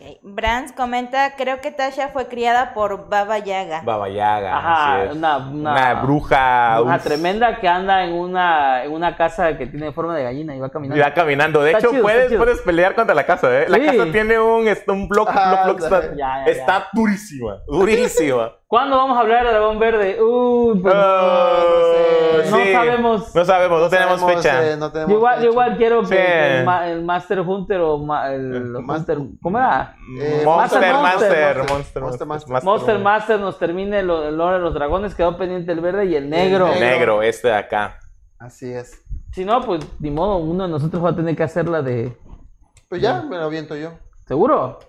Ok, Brands comenta, creo que Tasha fue criada por Baba Yaga. Baba Yaga. Ajá, así es. una- una- Una bruja. una uf, tremenda que anda en una, en una casa que tiene forma de gallina y va y caminando. va caminando. De Está hecho, chido, puedes, puedes pelear contra la casa, ¿eh? La Sí. casa tiene un, un block, Ah, block, block, ya, está, ya, ya. está durísima, durísima. ¿Cuándo vamos a hablar de Dragón Verde? Uy, pues Ah, no sí. sabemos. No sabemos, no tenemos Sabemos, fecha. eh, no tenemos Yo igual, fecha. yo igual quiero que Sí. el, ma- el Master Hunter o ma- el Master- Hunter, ¿cómo era? Eh, Monster, Monster, Master, Monster, Monster, Monster, Monster, Monster Master nos termine el lore de los dragones, quedó pendiente el verde y el negro. negro. Negro, este de acá. Así es. Si no, pues ni modo, uno de nosotros va a tener que hacer la de. Pues ya, me lo aviento yo. ¿Seguro?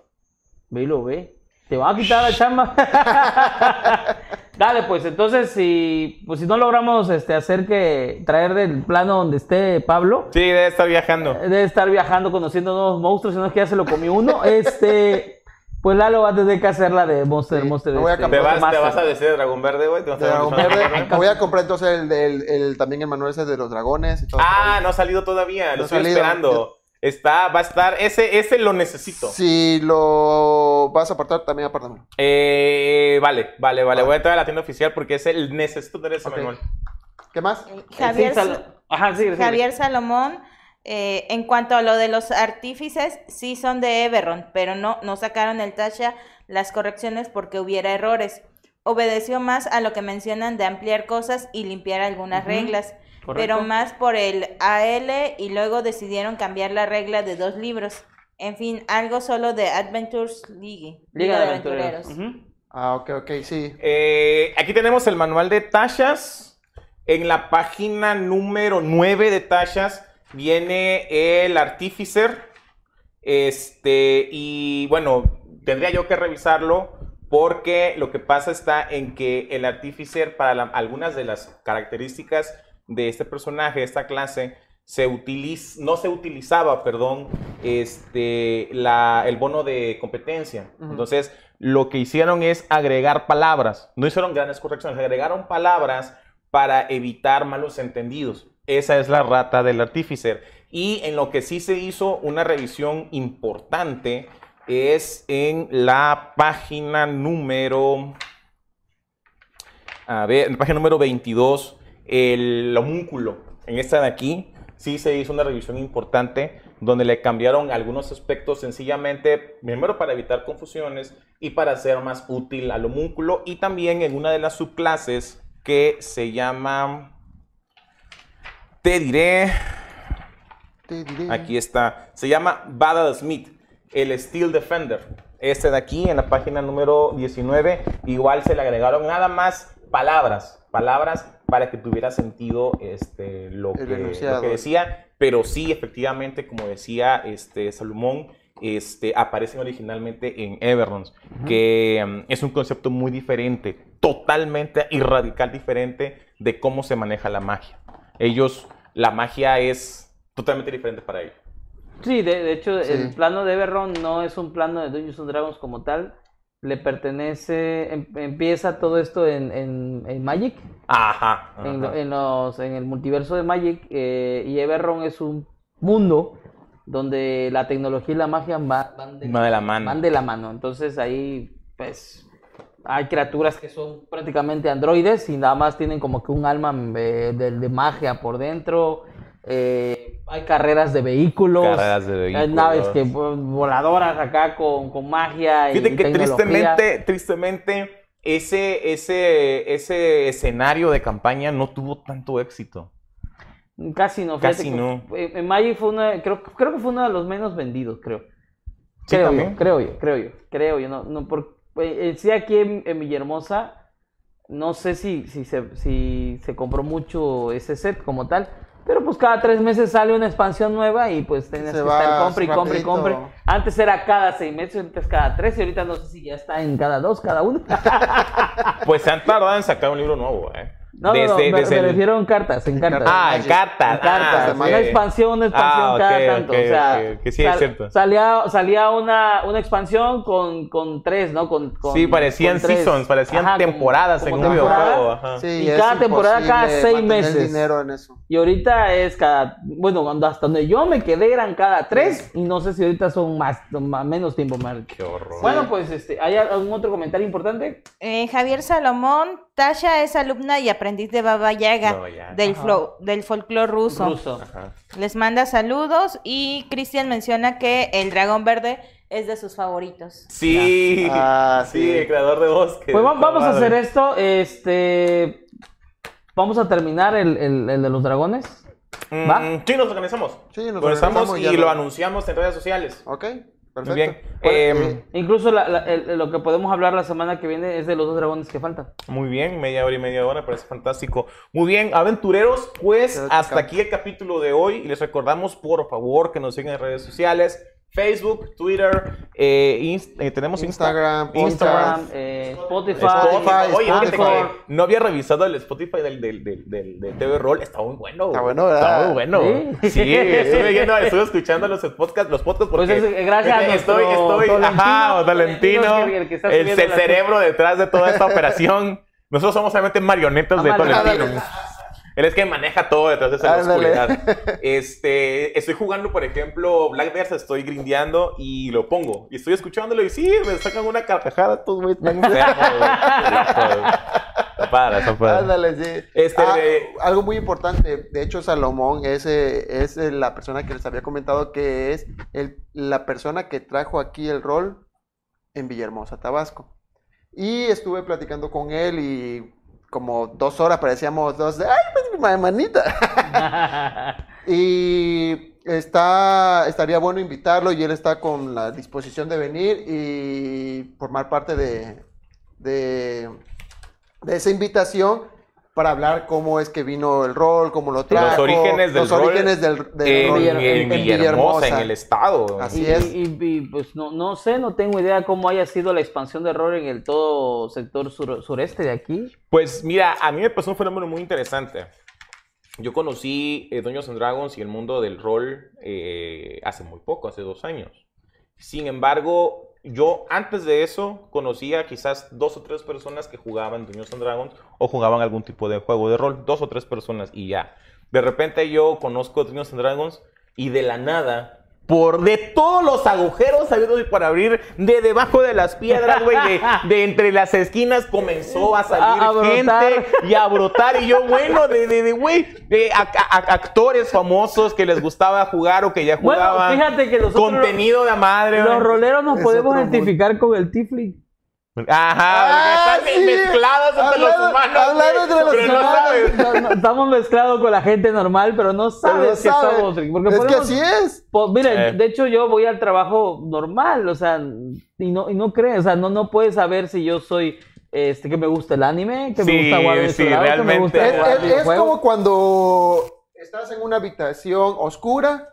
Ve y lo ve. Te va a quitar la chamba. Dale, pues entonces si pues si no logramos este hacer que traer del plano donde esté Pablo, Sí, debe estar viajando. debe estar viajando conociendo nuevos monstruos, si no es que ya se lo comió uno, este pues Lalo va a tener que hacer la de Monster Sí, Monster. me voy a este, ¿Te vas, Master. ¿Te vas a decir de Dragón Verde, güey? ¿Te vas Dragón Verde. Me voy a comprar entonces el, el, el- también el manual ese de los dragones y todo. Ah, no ha salido todavía, lo estoy salido. esperando. Está, va a estar, ese, ese lo necesito. Si lo vas a apartar, también apártamelo. Eh, vale, vale, vale. Voy a entrar a la tienda oficial porque ese necesito tener ese Ok. manual. ¿Qué más? Eh, Sí, Javier, Sal- Ajá, sí, sí. Javier Salomón, eh, en cuanto a lo de los artífices, sí son de Everron, pero no, no sacaron el Tasha las correcciones porque hubiera errores. Obedeció más a lo que mencionan de ampliar cosas y limpiar algunas reglas, correcto. pero más por el AL y luego decidieron cambiar la regla de dos libros. En fin, algo solo de Adventures League. Liga de Aventureros. Ah, ok, ok, sí. Eh, aquí tenemos el manual de tachas. En la página número 9 de tachas viene el artificer. Este, y bueno, tendría yo que revisarlo porque lo que pasa está en que el artificer, para la- algunas de las características de este personaje, de esta clase, se no se utilizaba, perdón, este, la, el bono de competencia. Entonces, lo que hicieron es agregar palabras. No hicieron grandes correcciones, agregaron palabras para evitar malos entendidos. Esa es la rata del artíficer. Y en lo que sí se hizo una revisión importante es en la página número... A ver, en la página número 22, el homúnculo. En esta de aquí sí se hizo una revisión importante donde le cambiaron algunos aspectos sencillamente, primero para evitar confusiones y para hacer más útil al homúnculo y también en una de las subclases que se llama, te diré, Te diré. Aquí está. Se llama Badal Smith, el Steel Defender. Este de aquí, en la página número 19, igual se le agregaron nada más palabras, palabras para que tuviera sentido este, lo, que, enunciado. lo que decía, pero sí, efectivamente, como decía este, Salomón, este, aparecen originalmente en Everons, que mm, es un concepto muy diferente, totalmente y radical diferente de cómo se maneja la magia. Ellos, la magia es totalmente diferente para ellos. Sí, de, de hecho, Sí. el plano de Everron no es un plano de Dungeons and Dragons como tal. Le pertenece, em- empieza todo esto en, en- en Magic, Ajá. en, lo- ajá. en los, en el multiverso de Magic, eh, y Everron es un mundo donde la tecnología y la magia va- van de, Va de la mano. van de la mano. Entonces ahí, pues, hay criaturas que son prácticamente androides y nada más tienen como que un alma eh, de, de magia por dentro. Eh, hay carreras de vehículos. Carreras de Hay vehículos. naves que pues, voladoras acá con, con magia y Fíjate que tecnología. tristemente, tristemente, ese, ese, ese escenario de campaña no tuvo tanto éxito. Casi no. Casi que- no. En Magic fue una, creo, creo que fue uno de los menos vendidos, creo. Sí, Creo yo, creo yo, creo yo, creo yo. No, no, por, eh, sí aquí en, en Villahermosa, no sé si, si, se, si se compró mucho ese set como tal, pero pues cada tres meses sale una expansión nueva y pues tienes Se que va estar compre y compre y compre. Antes era cada seis meses, ahorita es cada tres y ahorita no sé si ya está en cada dos, cada uno. Pues se han tardado en sacar un libro nuevo, ¿eh? No, no, no, me, me el- refiero en cartas, en cartas. Ah, en cartas. En cartas, Ah, una expansión, una expansión Ah, cada tanto. o sea, ok, sí, es cierto. salía, salía una, una expansión con, con tres, ¿no? Con, con- Sí, parecían con seasons, parecían Ajá, temporadas como en un videojuego. Ajá. Sí, Y es cada temporada cada seis meses. dinero en eso. Y ahorita es cada, bueno, cuando hasta donde yo me quedé eran cada tres y no sé si ahorita son más, más- menos tiempo más. Qué horror. Bueno, pues, este, ¿hay algún otro comentario importante? Eh, Javier Salomón, Tasha es alumna y aprendiz de Baba Yaga, Baba Yaga. del, Ajá. flow, del folclore ruso. Les manda saludos y Cristian menciona que el dragón verde es de sus favoritos. Sí, Ah, sí, sí. el creador de bosque. Pues vamos a hacer esto, este, vamos a terminar el, el- el de los dragones. Mm, ¿Va? Sí, nos organizamos. Sí, nos Organizamos organizamos y lo lo- anunciamos en redes sociales. ¿Ok? Perfecto. bien. Em, eh, Incluso la- la- el- lo que podemos hablar la semana que viene es de los dos dragones que faltan. Muy bien, media hora y media hora, parece fantástico. Muy bien, aventureros, pues hasta aquí el capítulo de hoy. Y les recordamos, por favor, que nos sigan en redes sociales. Facebook, Twitter, eh, inst- eh, tenemos Instagram. Instagram, eh, Spotify, Spotify. Oye, Spotify. que no había revisado el Spotify del, del, del, del, del TV Roll. Está muy bueno. Está bueno, ¿verdad? Está muy bueno. Sí. Sí, estuve, viendo- estuve escuchando los podcasts, los podcasts porque Pues es gracias a estoy, estoy, Tolentino, ajá, Tolentino, que- el cerebro detrás de toda esta operación. Nosotros somos solamente marionetas de vale. Tolentino. Ándale. Él es que maneja todo detrás de esa oscuridad. Este, estoy jugando, por ejemplo, Black Bears, estoy grindeando y lo pongo. Y estoy escuchándolo y sí, me sacan una carcajada. Estos güeyes güey. Está padre. Ándale, sí. Este, Ah, de- algo muy importante, de hecho Salomón es, eh, es eh, la persona que les había comentado que es el- la persona que trajo aquí el rol en Villahermosa, Tabasco. Y estuve platicando con él y como dos horas parecíamos dos de, ay, pues mi manita. Y está, estaría bueno invitarlo y él está con la disposición de venir y formar parte de, de, de esa invitación para hablar cómo es que vino el rol, cómo lo trajo. orígenes del los rol orígenes del, del en, rol en en Villahermosa, en el estado. Así y, es. y- y, pues no, no sé, no tengo idea cómo haya sido la expansión de rol en el todo sector sur- sureste de aquí. Pues mira, a mí me pasó un fenómeno muy interesante. Yo conocí eh, Dungeons and Dragons y el mundo del rol eh, hace muy poco, hace dos años. Sin embargo, yo antes de eso conocía quizás dos o tres personas que jugaban Dungeons and Dragons o jugaban algún tipo de juego de rol, dos o tres personas y ya. De repente yo conozco Dungeons and Dragons y de la nada, por de todos los agujeros habidos y por abrir, de debajo de las piedras, güey, de, de entre las esquinas comenzó a salir A- a brotar. gente y a brotar. Y yo, bueno, de, de, güey, de a- a- actores famosos que les gustaba jugar o que ya Bueno, jugaban. fíjate que nosotros Contenido de madre. los roleros nos podemos identificar con el Tifling. Ajá, Ah, porque están sí. mezclados entre los humanos. hablando güey, entre los pero no humanos. sabes. No, no, estamos mezclados con la gente normal, pero no Pero sabes no que sabe. somos. Porque es que así es. Pues mire, Eh. de hecho yo voy al trabajo normal, o sea, y no, y no crees, o sea, no, no puedes saber si yo soy, este, que me gusta el anime, que Sí, me gusta jugar sí, que me gusta Es, es- es como cuando estás en una habitación oscura,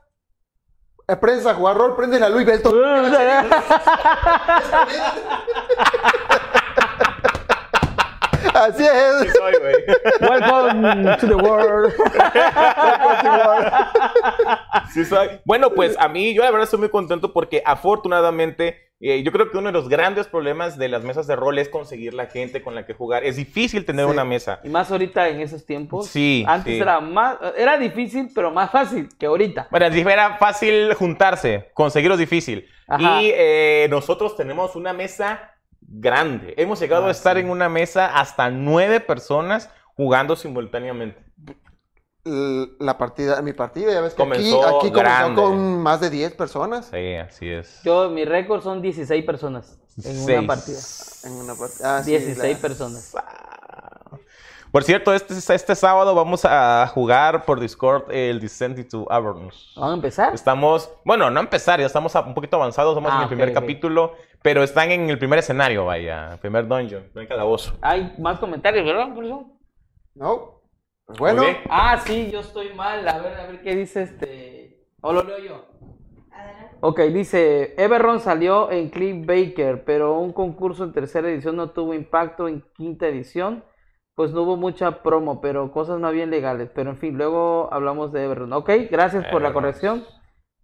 aprendes a jugar rol, prendes la luz y. Así Sí es. soy, güey. Welcome to the world. Sí soy. Bueno, pues a mí, yo la verdad estoy muy contento porque afortunadamente, eh, yo creo que uno de los grandes problemas de las mesas de rol es conseguir la gente con la que jugar. Es difícil tener Sí. una mesa. Y más ahorita en esos tiempos. Sí, Antes sí. era más, era difícil, pero más fácil que ahorita. Bueno, era fácil juntarse, conseguirlo es difícil. Ajá. Y eh, nosotros tenemos una mesa grande. Hemos llegado Ah, a estar sí. en una mesa hasta nueve personas jugando simultáneamente. La partida, mi partida, ya ves que aquí, Comenzó aquí comenzó grande. con más de 10 personas Sí, así es. Yo, mi récord son 16 personas en Seis. una partida. en una partida. Ah, sí, 16 la- personas. Por cierto, este, este sábado vamos a jugar por Discord el Descent into Avernus. ¿Vamos a empezar? Estamos, bueno, no a empezar, ya estamos a- un poquito avanzados, vamos Ah, en el primer capítulo, pero están en el primer escenario, vaya, primer dungeon, el primer calabozo. Hay más comentarios, ¿verdad? Por eso? No. Pues bueno. Ah, sí, yo estoy mal. A ver, a ver qué dice este. ¿O lo leo yo? Ok, dice, Everron salió en Cliff Baker, pero un concurso en tercera edición no tuvo impacto en quinta edición, pues no hubo mucha promo, pero cosas más bien legales. Pero en fin, luego hablamos de Everron. Ok, gracias por la corrección.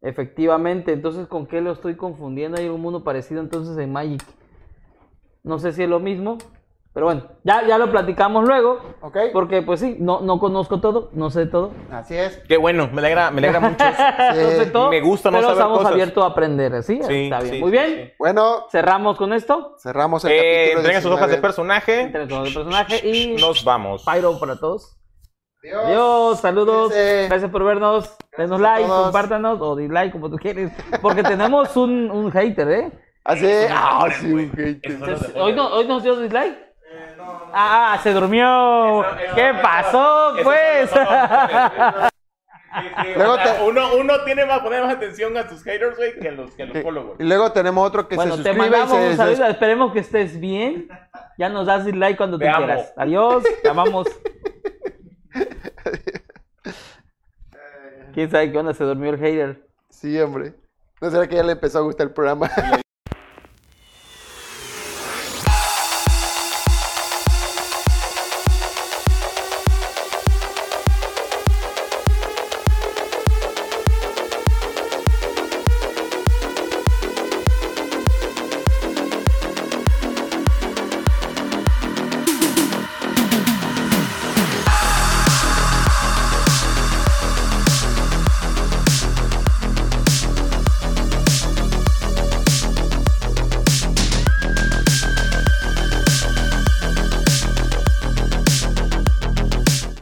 Efectivamente, entonces ¿con qué lo estoy confundiendo? Hay un mundo parecido entonces en Magic. No sé si es lo mismo, pero bueno, ya, ya lo platicamos luego, ok. porque pues sí, no, no conozco todo, no sé todo. Así es. Qué bueno, me alegra, me alegra mucho. no sé todo, me gusta no pero saber estamos cosas. abiertos a aprender, ¿sí? Sí, Está bien, sí, muy sí, bien. sí. Bueno, Cerramos con esto. cerramos el Eh, capítulo. entreguen sus hojas de 19. personaje, Entre todos el personaje y nos vamos. Pyro para todos. Adiós. Adiós, saludos. Cuídense. Gracias por vernos. Denos like, compártanos o dislike como tú quieres. Porque tenemos un, un hater, ¿eh? Así. Ah, sí, ok. Eso ¿Hoy, no, ¿Hoy nos dio dislike? Ah, se durmió. Eso- eso ¿Qué pasó, eso pues? Luego O sea, te- uno, uno tiene más poner más atención a sus haters, güey, que a los, que los Y followers. luego tenemos otro que Bueno, se te suscribe y mandamos se un des- saludo. Esperemos que estés bien. Ya nos das dislike cuando Te quieras. Adiós. Te amamos. ¿Quién sabe qué onda? Se durmió el hater. Sí, hombre. ¿No será que ya le empezó a gustar el programa?